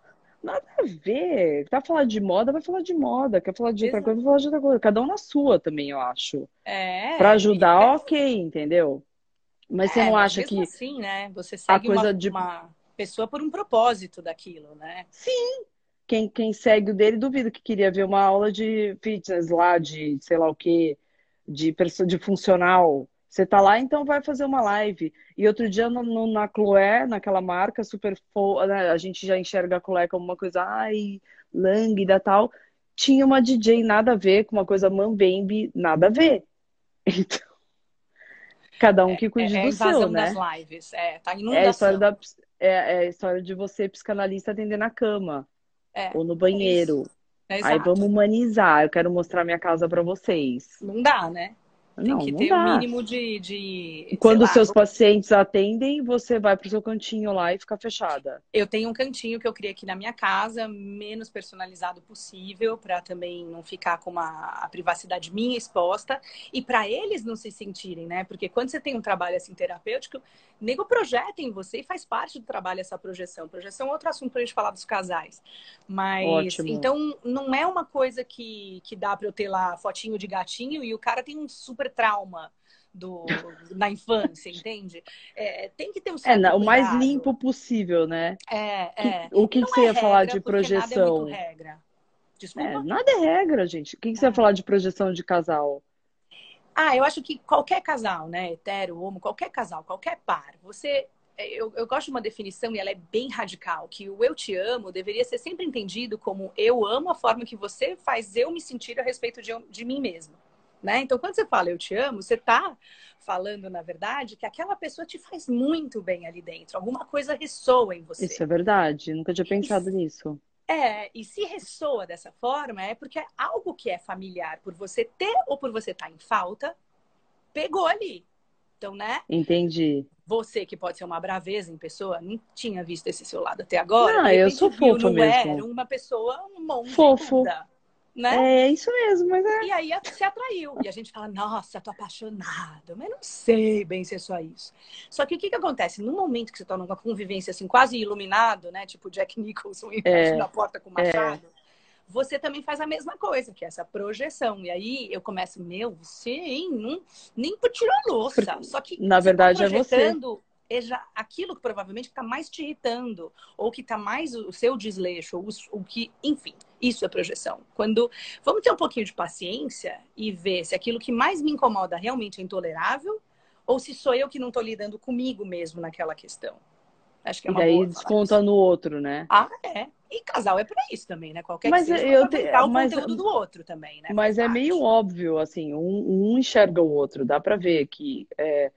Nada a ver. Tá falando de moda, vai falar de moda. Quer falar de outra Exato. coisa, vai falar de outra coisa. Cada um na sua também, eu acho. É. Pra ajudar, e- ok, entendeu? Mas você É, não mas acha que assim, né? Você segue coisa uma, de- uma pessoa por um propósito daquilo, né? quem, quem segue o dele, duvido que queria ver uma aula de fitness lá, de sei lá o quê, de, perso- de funcional. Você tá lá, então vai fazer uma live. E outro dia no, no- na Chloé, naquela marca super fo... né, a gente já enxerga a Chloé como uma coisa, ai, lânguida tal. Tinha uma DJ nada a ver com uma coisa mambembe, nada a ver. Então, cada um que cuide é, é do seu, né? das lives. É, tá É a história da, é, é a história de você, psicanalista, atender na cama É, ou no banheiro. é Aí vamos humanizar. Eu quero mostrar minha casa pra vocês. Não dá, né? Tem Não, que não ter o mínimo de, de Quando lá, seus pacientes atendem, você vai pro seu cantinho lá e fica fechada. Eu tenho um cantinho que eu criei aqui na minha casa, menos personalizado possível, para também não ficar com uma, a privacidade minha exposta e para eles não se sentirem, né? Porque quando você tem um trabalho assim terapêutico, nego projeta em você e faz parte do trabalho essa projeção. Projeção é outro assunto para a gente falar dos casais. Mas Ótimo. então não é uma coisa que, que dá para eu ter lá fotinho de gatinho e o cara tem um super trauma. Do, na infância, entende? É, tem que ter um É, certo na- o mais limpo possível, né? É, é. O que, que você é ia falar regra, de porque Nada é projeção? regra. Desculpa. É, nada é regra, gente. O que, que você ia É. falar de projeção de casal? Ah, eu acho que qualquer casal, né, hetero, homo, qualquer casal, qualquer par, você eu, eu, gosto de uma definição e ela é bem radical, que o eu te amo deveria ser sempre entendido como eu amo a forma que você faz eu me sentir a respeito de, de mim mesmo. Né? Então, quando você fala eu te amo, você está falando, na verdade, que aquela pessoa te faz muito bem ali dentro. Alguma coisa ressoa em você. Isso é verdade. Nunca tinha pensado nisso. É, e se ressoa dessa forma, é porque é algo que é familiar por você ter ou por você estar tá em falta, pegou ali. Então, né? Entendi. Você que pode ser uma braveza em pessoa, não tinha visto esse seu lado até agora. Não, eu sou fofa mesmo. Era uma pessoa, um monte Fofo. Né? É isso mesmo, mas é. E aí se atraiu. E a gente fala, nossa, tô apaixonado, mas não sei bem se é só isso. Só que o que, que acontece? No momento que você tá numa convivência assim, quase iluminado, né? Tipo Jack Nicholson é, da porta com o machado. É. Você também faz a mesma coisa, que é essa projeção. E aí eu começo, meu, você hein, não, nem por tirar louça. Só que na verdade tá é você é já aquilo que provavelmente está mais te irritando, ou que está mais o seu desleixo, ou o que, enfim, isso é projeção. Quando vamos ter um pouquinho de paciência e ver se aquilo que mais me incomoda realmente é intolerável, ou se sou eu que não estou lidando comigo mesmo naquela questão. Acho que é uma e daí desconta no outro, né? Ah, é. E casal é para isso também, né? Qualquer mas que seja, eu te... o mas, conteúdo do outro também, né? Mas é meio óbvio, assim, um, um enxerga o outro. Dá para ver que é,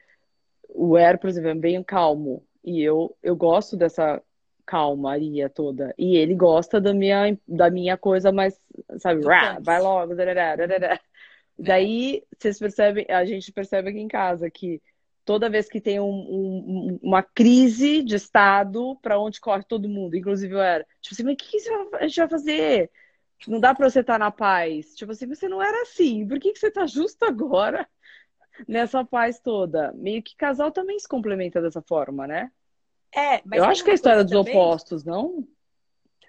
o Er, por exemplo, é bem calmo. E eu, eu gosto dessa calmaria toda. E ele gosta da minha, da minha coisa mais, sabe, rá, vai logo. Darará, darará. Daí, vocês percebem, a gente percebe aqui em casa que toda vez que tem um, um, uma crise de estado, para onde corre todo mundo, inclusive eu era, tipo assim, mas o que, que a gente vai fazer? Não dá para você estar na paz. Tipo assim, você não era assim, por que, que você tá justo agora? nessa paz toda. Meio que casal também se complementa dessa forma, né? É, mas eu acho que é a história dos também, opostos, não?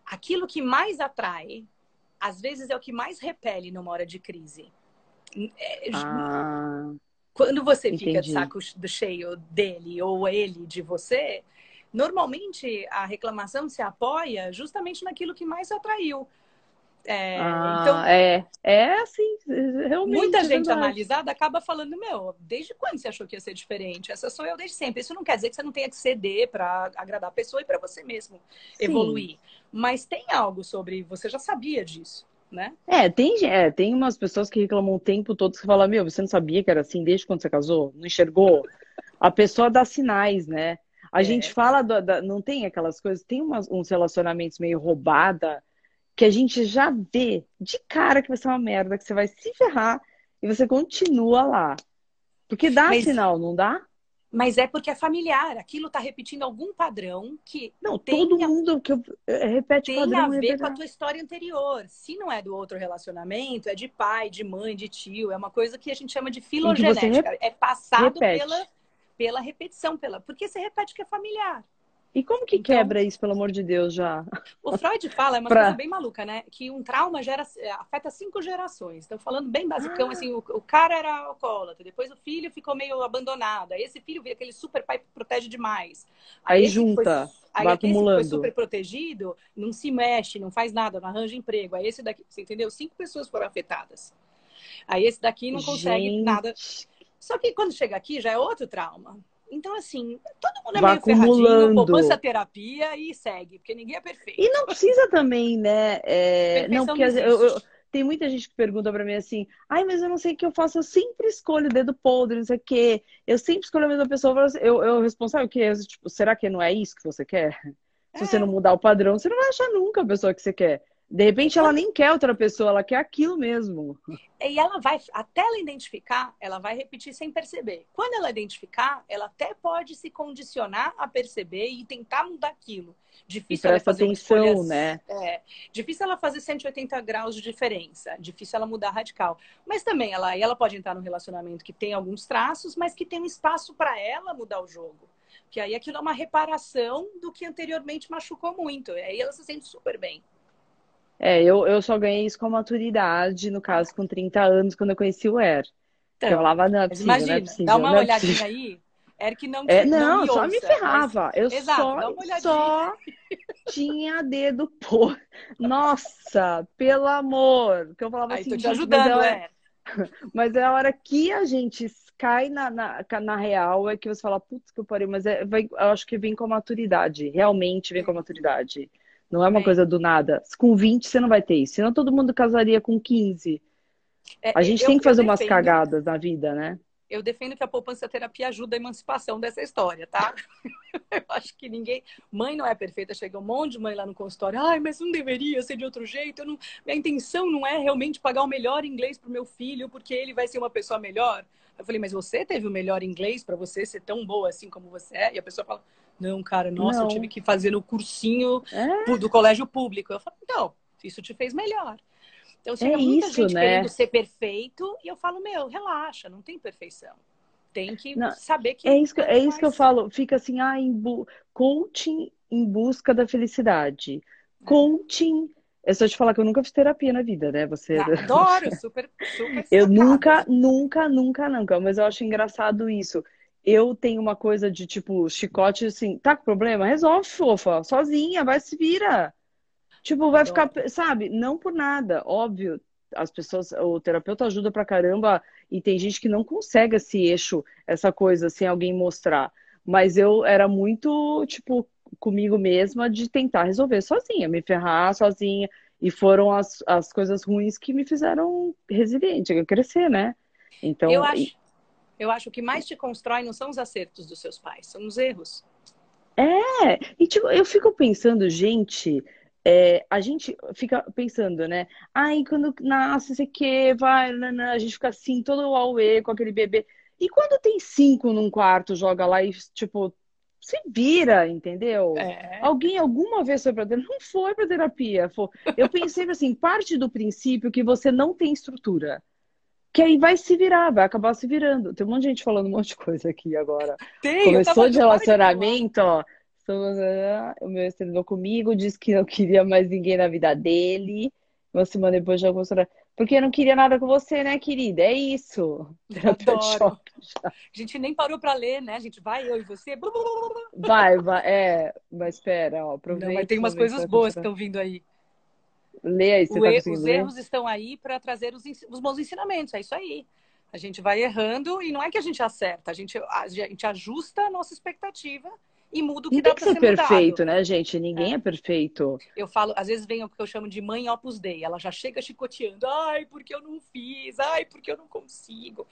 Aquilo que mais atrai, às vezes é o que mais repele numa hora de crise. É, ah, Quando você entendi. fica de saco do cheio dele ou ele de você, normalmente a reclamação se apoia justamente naquilo que mais atraiu. É, ah, então, é, é assim, realmente. Muita gente analisada acaba falando, meu, desde quando você achou que ia ser diferente? Essa sou eu desde sempre. Isso não quer dizer que você não tenha que ceder para agradar a pessoa e para você mesmo Sim. evoluir. Mas tem algo sobre, você já sabia disso, né? É, tem, é, tem umas pessoas que reclamam o tempo todo que falam, meu, você não sabia que era assim desde quando você casou? Não enxergou? A pessoa dá sinais, né? A é. gente fala, do, da, não tem aquelas coisas, tem umas, uns relacionamentos meio roubada, que a gente já vê de cara que vai ser uma merda, que você vai se ferrar e você continua lá. Porque dá mas, sinal, não dá? Mas é porque é familiar. Aquilo tá repetindo algum padrão que. Não, todo mundo que eu, é, repete tem padrão. Tem a ver com a tua história anterior. Se não é do outro relacionamento, é de pai, de mãe, de tio. É uma coisa que a gente chama de filogenética. É passado pela, pela repetição, pela, porque você repete que é familiar. E como que então, quebra isso, pelo amor de Deus, já? O Freud fala, é uma pra... coisa bem maluca, né? Que um trauma gera, afeta cinco gerações. Então, falando bem basicão, ah. assim, o, o, cara era alcoólatra, depois o filho ficou meio abandonado. Aí esse filho vira aquele super pai que protege demais. Aí, aí junta, foi, aí vai acumulando. foi super protegido, não se mexe, não faz nada, não arranja emprego. Aí esse daqui, você entendeu? Cinco pessoas foram afetadas. Aí esse daqui não consegue Gente. nada. Só que quando chega aqui já é outro trauma. Então, assim, todo mundo é Vai meio ferradinho, poupança terapia e segue, porque ninguém é perfeito. E não precisa também, né? É... Não, porque não eu, eu, tem muita gente que pergunta para mim assim, ai, mas eu não sei o que eu faço, eu sempre escolho o dedo podre, não sei o quê. Eu sempre escolho a mesma pessoa. Eu, eu responsável o quê? Tipo, será que não é isso que você quer? Se é. você não mudar o padrão, você não vai achar nunca a pessoa que você quer. De repente ela nem quer outra pessoa, ela quer aquilo mesmo. E ela vai, até ela identificar, ela vai repetir sem perceber. Quando ela identificar, ela até pode se condicionar a perceber e tentar mudar aquilo. Difícil ela fazer atenção, escolhas, né? É, difícil ela fazer 180 graus de diferença, difícil ela mudar radical. Mas também ela, ela pode entrar num relacionamento que tem alguns traços, mas que tem um espaço para ela mudar o jogo. Que aí aquilo é uma reparação do que anteriormente machucou muito. Aí ela se sente super bem. É, eu, eu só ganhei isso com a maturidade, no caso, com 30 anos, quando eu conheci o Er. Então, eu falava, não é possível, imagina, não é possível, dá uma é olhadinha possível. aí. Er que não, é, não, não me só ouça, me ferrava. Mas... Eu Exato, só, só tinha dedo por. Nossa, pelo amor. Que eu falava aí, assim, tô te ajudando, eu... é. Mas é a hora que a gente cai na, na, na real é que você fala, putz, que eu parei, mas é, vai, eu acho que vem com a maturidade, realmente vem com a maturidade. Não é uma É. coisa do nada. Com 20 você não vai ter isso, senão todo mundo casaria com 15. É, A gente eu- tem que fazer umas defendo- cagadas na vida, né? Eu defendo que a poupança terapia ajuda a emancipação dessa história, tá? Eu acho que ninguém. Mãe não é perfeita. Chega um monte de mãe lá no consultório. Ai, mas não deveria ser de outro jeito. Eu não... Minha intenção não é realmente pagar o melhor inglês pro meu filho, porque ele vai ser uma pessoa melhor. Eu falei, mas você teve o melhor inglês para você ser tão boa assim como você é? E a pessoa fala, não, cara, nossa, Não. eu tive que fazer no cursinho É. do colégio público. Eu falo, não, isso te fez melhor. Então chega É muita isso, gente né? querendo ser perfeito e eu falo, meu, relaxa, não tem perfeição. Tem que Não, saber que. É isso que, é isso que eu falo. Fica assim, ah, em bu... coaching em busca da felicidade. Coaching. É só te falar que eu nunca fiz terapia na vida, né? Você. Adoro, super, super Eu sacada. nunca, nunca, nunca, nunca. Mas eu acho engraçado isso. Eu tenho uma coisa de tipo, chicote assim, tá com problema? Resolve, fofa, sozinha, vai se vira. Tipo, vai ficar, sabe? Não por nada, óbvio. As pessoas, o terapeuta ajuda pra caramba e tem gente que não consegue esse eixo, essa coisa sem alguém mostrar. Mas eu era muito, tipo, comigo mesma de tentar resolver sozinha, me ferrar sozinha. E foram as, as coisas ruins que me fizeram resiliente, crescer, né? Então, eu acho, eu acho que mais te constrói não são os acertos dos seus pais, são os erros. É, e tipo, eu fico pensando, gente, é, a gente fica pensando, né? Ai, quando nasce, sei que, vai, nanã, a gente fica assim, todo auê com aquele bebê. E quando tem cinco num quarto, joga lá e, tipo, se vira, entendeu? É. Alguém alguma vez foi pra terapia? Não foi pra terapia. Foi... Eu pensei assim, parte do princípio que você não tem estrutura. Que aí vai se virar, vai acabar se virando. Tem um monte de gente falando um monte de coisa aqui agora. Tem, eu Começou de eu relacionamento, ó. Ah, O meu ex terminou comigo, disse que não queria mais ninguém na vida dele. Uma semana depois já gostou. Porque não queria nada com você, né, querida? É isso. Terapia de choque. A gente nem parou pra ler, né? A gente vai, eu e você. Vai, vai. É, mas espera, ó. Não, mas tem umas coisas boas que estão vindo aí. Lê aí, você O tá e- conseguindo os ler? erros estão aí para trazer os, os bons ensinamentos, é isso aí. A gente vai errando e não é que a gente acerta, a gente, a gente ajusta a nossa expectativa e muda o que Não dá para ser ser mudado. perfeito, né, gente? Ninguém é perfeito. Eu falo, às vezes vem o que eu chamo de mãe opus dei. Ela já chega chicoteando. Ai, porque eu não fiz. Ai, porque eu não consigo.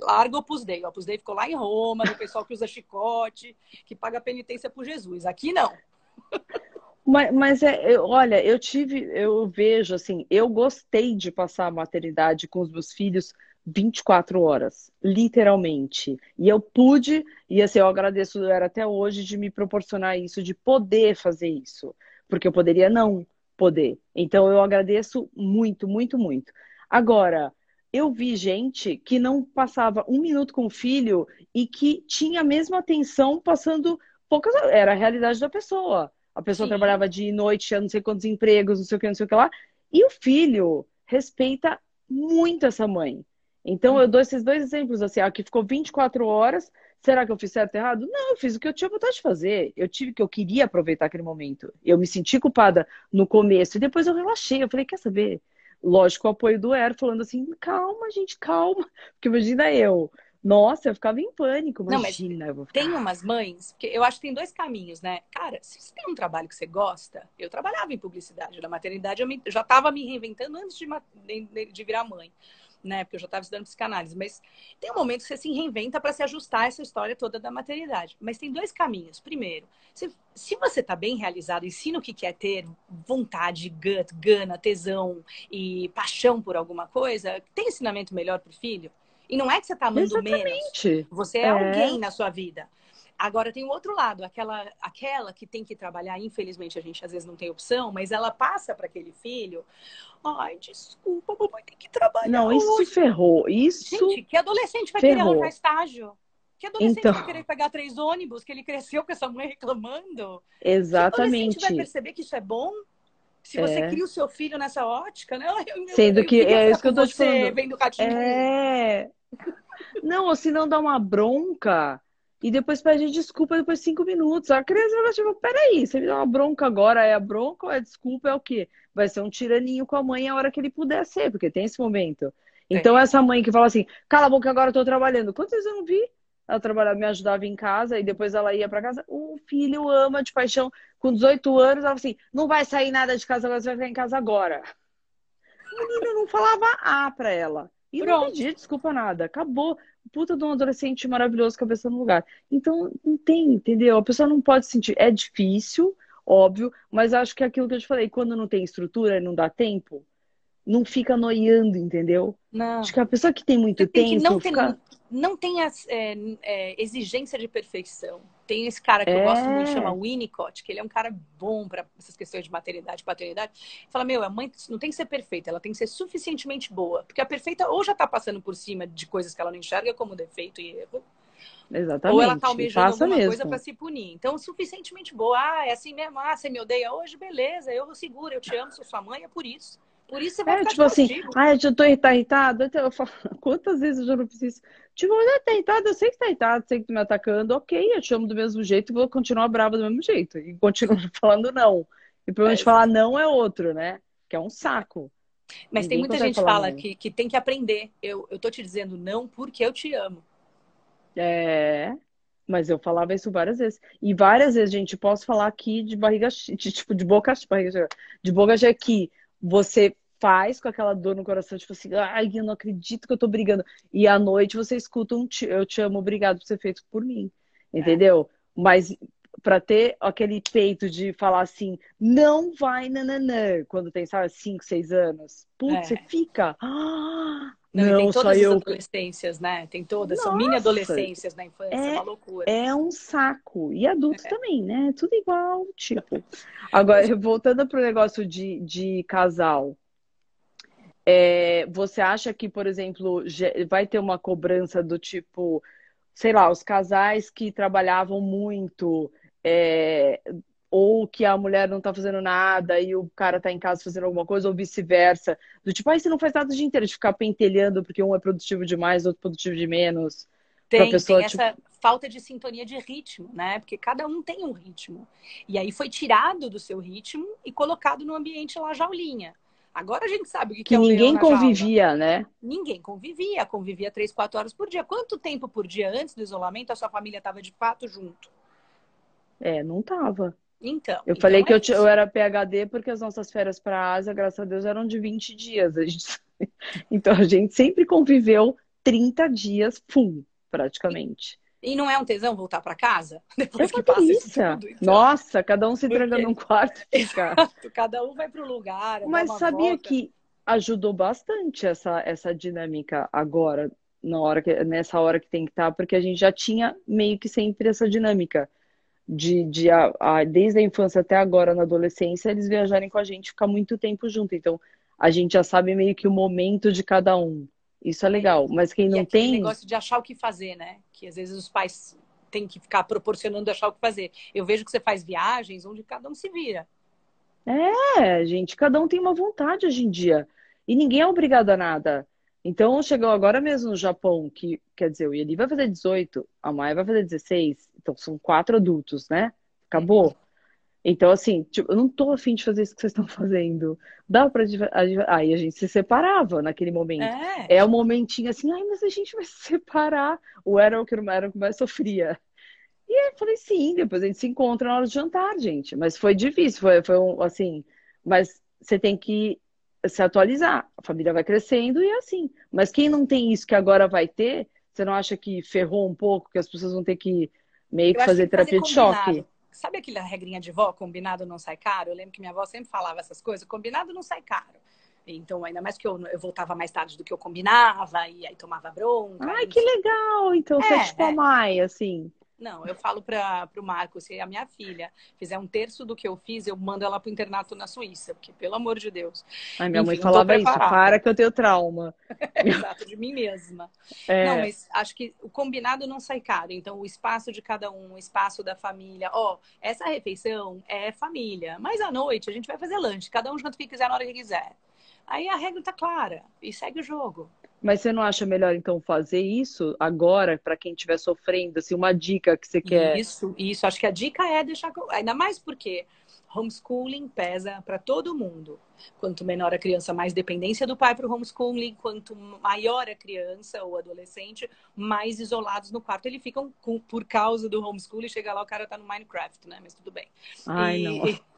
Larga o opus dei. O opus dei ficou lá em Roma, do pessoal que usa chicote, que paga penitência por Jesus. Aqui não. Mas, mas é, eu- olha, eu tive, eu vejo assim, eu gostei de passar a maternidade com os meus filhos 24 horas, literalmente. E eu pude, e assim, eu agradeço era até hoje de me proporcionar isso, de poder fazer isso, porque eu poderia não poder. Então eu agradeço muito, muito, muito. Agora, eu vi gente que não passava um minuto com o filho e que tinha a mesma atenção passando poucas, era a realidade da pessoa. A pessoa Sim. trabalhava de noite, tinha não sei quantos empregos, não sei o que, não sei o que lá. E o filho respeita muito essa mãe. Então, eu dou esses dois exemplos, assim, a que ficou 24 horas. Será que eu fiz certo ou errado? Não, eu fiz o que eu tinha vontade de fazer. Eu tive que eu queria aproveitar aquele momento. Eu me senti culpada no começo e depois eu relaxei. Eu falei, quer saber? Lógico, o apoio do Er falando assim, calma, gente, calma. Porque imagina eu. Nossa, eu ficava em pânico. Não, mas Imagina, eu vou ficar... Tem umas mães, porque eu acho que tem dois caminhos, né? Cara, se você tem um trabalho que você gosta, eu trabalhava em publicidade. Na maternidade eu, me- já estava me reinventando antes de, de- virar mãe, né? Porque eu já estava estudando psicanálise. Mas tem um momento que você se reinventa para se ajustar a essa história toda da maternidade. Mas tem dois caminhos. Primeiro, se, se você está bem realizado, ensina o que quer ter vontade, gut, gana, tesão e paixão por alguma coisa, tem ensinamento melhor para o filho? E não é que você está amando menos. Exatamente. Você é, É. alguém na sua vida. Agora tem o outro lado, aquela, aquela que tem que trabalhar, infelizmente a gente às vezes não tem opção, mas ela passa para aquele filho. Ai, desculpa, mamãe tem que trabalhar. Não, isso hoje." ferrou. Isso Gente, que adolescente vai querer ferrou. arranjar estágio? Que adolescente Então. vai querer pegar três ônibus que ele cresceu com essa mãe reclamando? Que Exatamente. adolescente vai perceber que isso é bom? Se você É. cria o seu filho nessa ótica, né? Eu- Sendo eu que- queria é isso que eu tô te falando. Vendo Ratinho. É. Não, ou se não dá uma bronca e depois pede desculpa depois de cinco minutos. A criança vai tipo, peraí, você me dá uma bronca agora, é a bronca ou é desculpa, é o quê? Vai ser um tiraninho com a mãe a hora que ele puder ser, porque tem esse momento. Então, essa mãe que fala assim, cala a boca, agora eu tô trabalhando. Quantas vezes eu não vi? Ela trabalhava, me ajudava em casa e depois ela ia para casa. O filho ama de paixão. Com 18 anos, ela falou assim: não vai sair nada de casa agora, você vai ficar em casa agora. O menino não falava A pra ela. E Pronto. não pedi desculpa nada. Acabou. Puta de um adolescente maravilhoso, cabeça no lugar. Então, não tem, entendeu? A pessoa não pode sentir. É difícil, óbvio, mas acho que é aquilo que eu te falei, quando não tem estrutura e não dá tempo, não fica noiando, entendeu? Não. Acho que a pessoa que tem muito tempo. Que não, fica... tem, não tem a, é, é, exigência de perfeição. Tem esse cara que é... eu gosto muito, chama Winnicott, que ele é um cara bom para essas questões de maternidade e paternidade. Fala, meu, a mãe não tem que ser perfeita, ela tem que ser suficientemente boa. Porque a perfeita ou já tá passando por cima de coisas que ela não enxerga como defeito e erro. Exatamente. Ou ela tá almejando Passa alguma mesmo. coisa para se punir. Então, suficientemente boa. Ah, é assim mesmo. Ah, você me odeia hoje? Beleza, eu seguro, eu te amo, sou sua mãe, é por isso. Por isso você vai é, ficar tipo assim, ah, eu tô irritado. Eu falo, quantas vezes eu já não preciso? Tipo, olha, tá irritado, eu sei que tá irritado, sei que tá me atacando, ok, eu te amo do mesmo jeito e vou continuar brava do mesmo jeito. E continuo falando não. E provavelmente é, falar não é outro, né? Que é um saco. Mas Ninguém tem muita gente que fala que, que tem que aprender. Eu, eu tô te dizendo não porque eu te amo. É, mas eu falava isso várias vezes. E várias vezes, gente, posso falar aqui de barriga, de, tipo, de boca, de barriga, de boca já que você faz com aquela dor no coração, tipo assim, ai, eu não acredito que eu tô brigando. E à noite você escuta um eu te amo, obrigado por ser feito por mim. É. Entendeu? É. Mas para ter aquele peito de falar assim, não vai nananã, quando tem, sabe, 5, 6 anos. Putz, é. você fica. Ah, não, não tem todas as adolescências, né? Tem todas, Nossa, são mini adolescências na infância, é uma loucura. É um saco. E adulto é. também, né? Tudo igual, tipo. Agora, voltando pro negócio de, de casal. É, você acha que, por exemplo, vai ter uma cobrança do tipo, sei lá, os casais que trabalhavam muito, é, ou que a mulher não tá fazendo nada e o cara tá em casa fazendo alguma coisa, ou vice-versa. Do tipo, aí ah, você não faz nada o dia inteiro, de ficar pentelhando porque um é produtivo demais, outro produtivo de menos. Tem, pessoa, tem tipo... essa falta de sintonia de ritmo, né? Porque cada um tem um ritmo. E aí foi tirado do seu ritmo e colocado no ambiente lá jaulinha. Agora a gente sabe o que, que é ninguém convivia, jaula. né? Ninguém convivia, convivia três, quatro horas por dia. Quanto tempo por dia antes do isolamento a sua família estava de fato junto? É, não tava. Então. Eu então falei é que eu, eu, era PHD porque as nossas férias para a Ásia, graças a Deus, eram de 20 dias. A gente... Então a gente sempre conviveu 30 dias full, praticamente. E não é um tesão voltar para casa? Depois é que passa isso tudo, então. Nossa, cada um se tranca num quarto fica. cada um vai para o lugar. Mas sabia volta. que ajudou bastante essa, essa dinâmica agora, na hora que, nessa hora que tem que estar, tá, porque a gente já tinha meio que sempre essa dinâmica. De, de a, a, desde a infância até agora, na adolescência, eles viajarem com a gente, ficar muito tempo junto. Então, a gente já sabe meio que o momento de cada um. Isso é legal. Mas quem não e tem. negócio de achar o que fazer, né? Que às vezes os pais têm que ficar proporcionando achar o que fazer. Eu vejo que você faz viagens onde cada um se vira. É, gente, cada um tem uma vontade hoje em dia. E ninguém é obrigado a nada. Então, chegou agora mesmo no Japão, que quer dizer, o Eli vai fazer 18, a Maia vai fazer 16. Então, são quatro adultos, né? Acabou. Então, assim, tipo, eu não tô afim de fazer isso que vocês estão fazendo. Dá pra. Aí a gente se separava naquele momento. É, é o um momentinho assim, ai, mas a gente vai se separar. O era o que era o que mais sofria. E eu falei, sim, depois a gente se encontra na hora de jantar, gente. Mas foi difícil, foi, foi um, assim. Mas você tem que se atualizar. A família vai crescendo e é assim. Mas quem não tem isso que agora vai ter, você não acha que ferrou um pouco, que as pessoas vão ter que meio que fazer terapia fazer de choque? Sabe aquela regrinha de vó, combinado não sai caro? Eu lembro que minha avó sempre falava essas coisas, combinado não sai caro. Então, ainda mais que eu, eu voltava mais tarde do que eu combinava, e aí tomava bronca. Ai, que legal! Então, é, você é tipo é. a mãe, assim. Não, eu falo para o Marco, se a minha filha fizer um terço do que eu fiz, eu mando ela para o internato na Suíça, porque, pelo amor de Deus. Ai, minha Enfim, mãe falava isso, para que eu tenho trauma. Exato, de mim mesma. É. Não, mas acho que o combinado não sai caro. Então, o espaço de cada um, o espaço da família. Ó, oh, essa refeição é família, mas à noite a gente vai fazer lanche, cada um janta o que quiser na hora que quiser. Aí a regra tá clara e segue o jogo. Mas você não acha melhor, então, fazer isso agora, para quem estiver sofrendo, assim, uma dica que você quer? Isso, isso. Acho que a dica é deixar. Ainda mais porque homeschooling pesa para todo mundo. Quanto menor a criança, mais dependência do pai para o homeschooling. Quanto maior a criança ou adolescente, mais isolados no quarto eles ficam com, por causa do homeschooling. Chega lá, o cara tá no Minecraft, né? Mas tudo bem. Ai, e, não.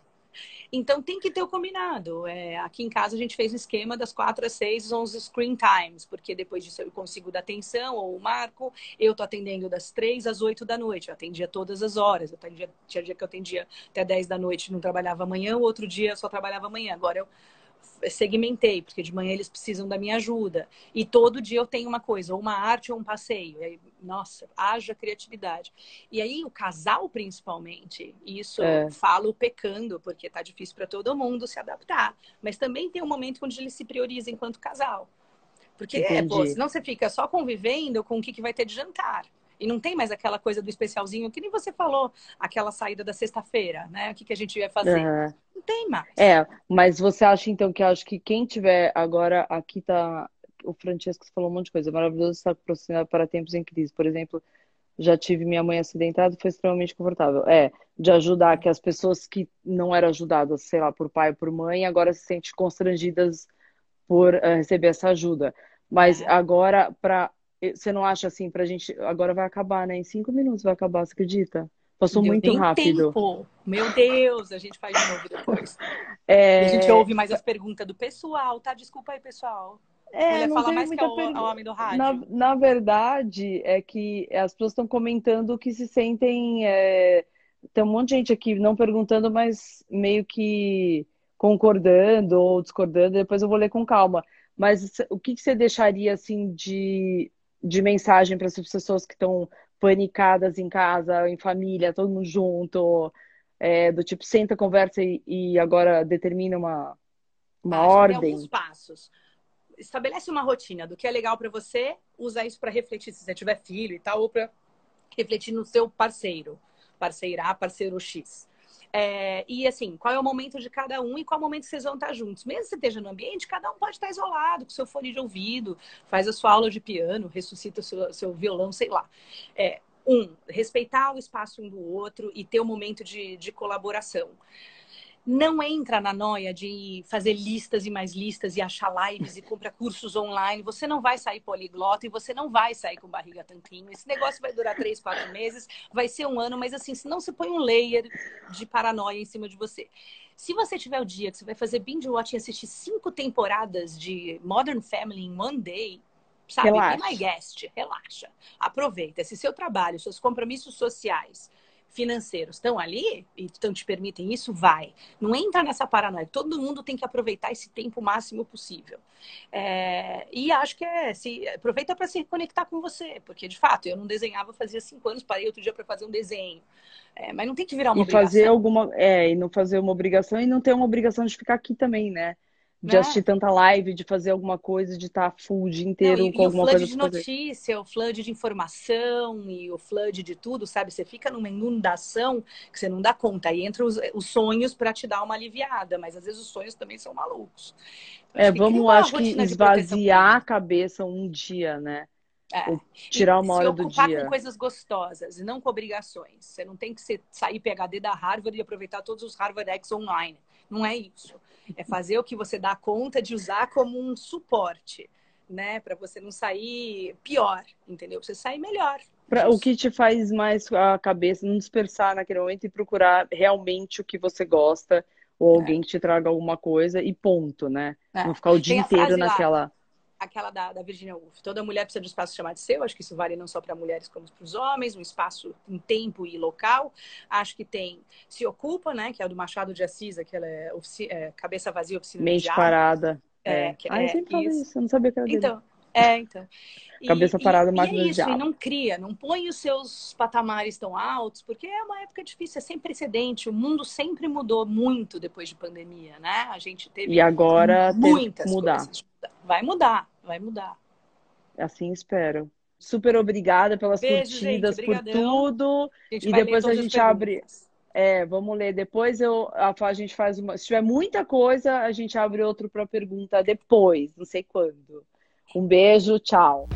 Então tem que ter o combinado. É, aqui em casa a gente fez o esquema das quatro às seis são os screen times, porque depois disso eu consigo dar atenção, ou o Marco, eu tô atendendo das três às oito da noite. Eu atendia todas as horas. Eu atendia, tinha dia que eu atendia até dez da noite não trabalhava amanhã, o outro dia eu só trabalhava amanhã. Agora eu segmentei, porque de manhã eles precisam da minha ajuda. E todo dia eu tenho uma coisa, ou uma arte ou um passeio. Aí, nossa, haja criatividade. E aí o casal, principalmente, isso é. falo pecando, porque tá difícil para todo mundo se adaptar. Mas também tem um momento onde eles se priorizam enquanto casal. Porque, é, pô, senão você fica só convivendo com o que, que vai ter de jantar. E não tem mais aquela coisa do especialzinho, que nem você falou, aquela saída da sexta-feira, né? O que, que a gente ia fazer. Uhum. Não tem mais. É, mas você acha então que acho que quem tiver agora, aqui tá. O Francesco falou um monte de coisa. Maravilhoso estar patrocinado para tempos em crise. Por exemplo, já tive minha mãe acidentada foi extremamente confortável. É, de ajudar que as pessoas que não eram ajudadas, sei lá, por pai ou por mãe, agora se sentem constrangidas por uh, receber essa ajuda. Mas é. agora, para você não acha assim pra gente. Agora vai acabar, né? Em cinco minutos vai acabar, você acredita? Passou Deu muito rápido. Tempo. Meu Deus, a gente faz de novo depois. É... A gente ouve mais as perguntas do pessoal, tá? Desculpa aí, pessoal. É, Ele fala mais que é o, per... homem do rádio. Na, na, verdade, é que as pessoas estão comentando que se sentem. É... Tem um monte de gente aqui não perguntando, mas meio que concordando ou discordando. Depois eu vou ler com calma. Mas o que, que você deixaria assim de de mensagem para essas pessoas que estão panicadas em casa, em família, todo mundo junto, é, do tipo, senta, conversa e, e agora determina uma, uma Acho ordem. alguns passos. Estabelece uma rotina do que é legal para você, usa isso para refletir se você tiver filho e tal, ou para refletir no seu parceiro, parceira parceiro X. É, e assim, qual é o momento de cada um e qual é o momento que vocês vão estar juntos. Mesmo que você esteja no ambiente, cada um pode estar isolado, com seu fone de ouvido, faz a sua aula de piano, ressuscita o seu, seu violão, sei lá. É, um, respeitar o espaço um do outro e ter um momento de, de colaboração não entra na noia de fazer listas e mais listas e achar lives e comprar cursos online. Você não vai sair poliglota e você não vai sair com barriga tampinho. Esse negócio vai durar três, quatro meses, vai ser um ano, mas assim, se não se põe um layer de paranoia em cima de você. Se você tiver o dia que você vai fazer binge watching e assistir cinco temporadas de Modern Family in one day, sabe? Relaxa. Be my guest, relaxa. Aproveita. Se seu trabalho, seus compromissos sociais financeiros estão ali e estão te permitem isso, vai. Não entra nessa paranoia. Todo mundo tem que aproveitar esse tempo o máximo possível. É, e acho que é, se, aproveita para se conectar com você, porque de fato eu não desenhava fazia cinco anos, parei outro dia para fazer um desenho. É, mas não tem que virar uma e obrigação. fazer alguma é e não fazer uma obrigação e não ter uma obrigação de ficar aqui também, né? De né? assistir tanta live, de fazer alguma coisa, de estar full o dia inteiro Não, e, com e alguma coisa. O flood de notícia, o flood de informação e o flood de tudo, sabe? Você fica numa inundação que você não dá conta. Aí entra os, os sonhos para te dar uma aliviada, mas às vezes os sonhos também são malucos. Então, é, vamos, acho que esvaziar a cabeça um dia, né? É. Tirar uma hora do dia. Se ocupar com coisas gostosas e não com obrigações. Você não tem que ser, sair PHD da Harvard e aproveitar todos os Harvard X online. Não é isso. É fazer o que você dá conta de usar como um suporte, né? Para você não sair pior, entendeu? Pra você sair melhor. Pra, o que te faz mais a cabeça, não dispersar naquele momento e procurar realmente o que você gosta, ou é. alguém é. que te traga alguma coisa e ponto, né? É. Não ficar o dia inteiro naquela. Lá aquela da, da Virginia Woolf. Toda mulher precisa de um espaço chamado seu. Acho que isso vale não só para mulheres como para os homens, um espaço em tempo e local. Acho que tem Se Ocupa, né? Que é o do Machado de Assis, aquela é, é, cabeça vazia, oficina Mente parada. É, é. Que, ah, eu sempre falo isso. isso. Eu não sabia que era dele. Então, é, então. Cabeça parada, mais e é isso, e não cria, não põe os seus patamares tão altos, porque é uma época difícil, é sem precedente. O mundo sempre mudou muito depois de pandemia, né? A gente teve e agora muitas mudar. coisas. Vai mudar, vai mudar. Assim espero. Super obrigada pelas Beijo, curtidas, gente, por tudo. E depois a gente abre. É, vamos ler. Depois eu, a, a gente faz uma. Se tiver muita coisa, a gente abre outro para pergunta depois, não sei quando. Um beijo, tchau.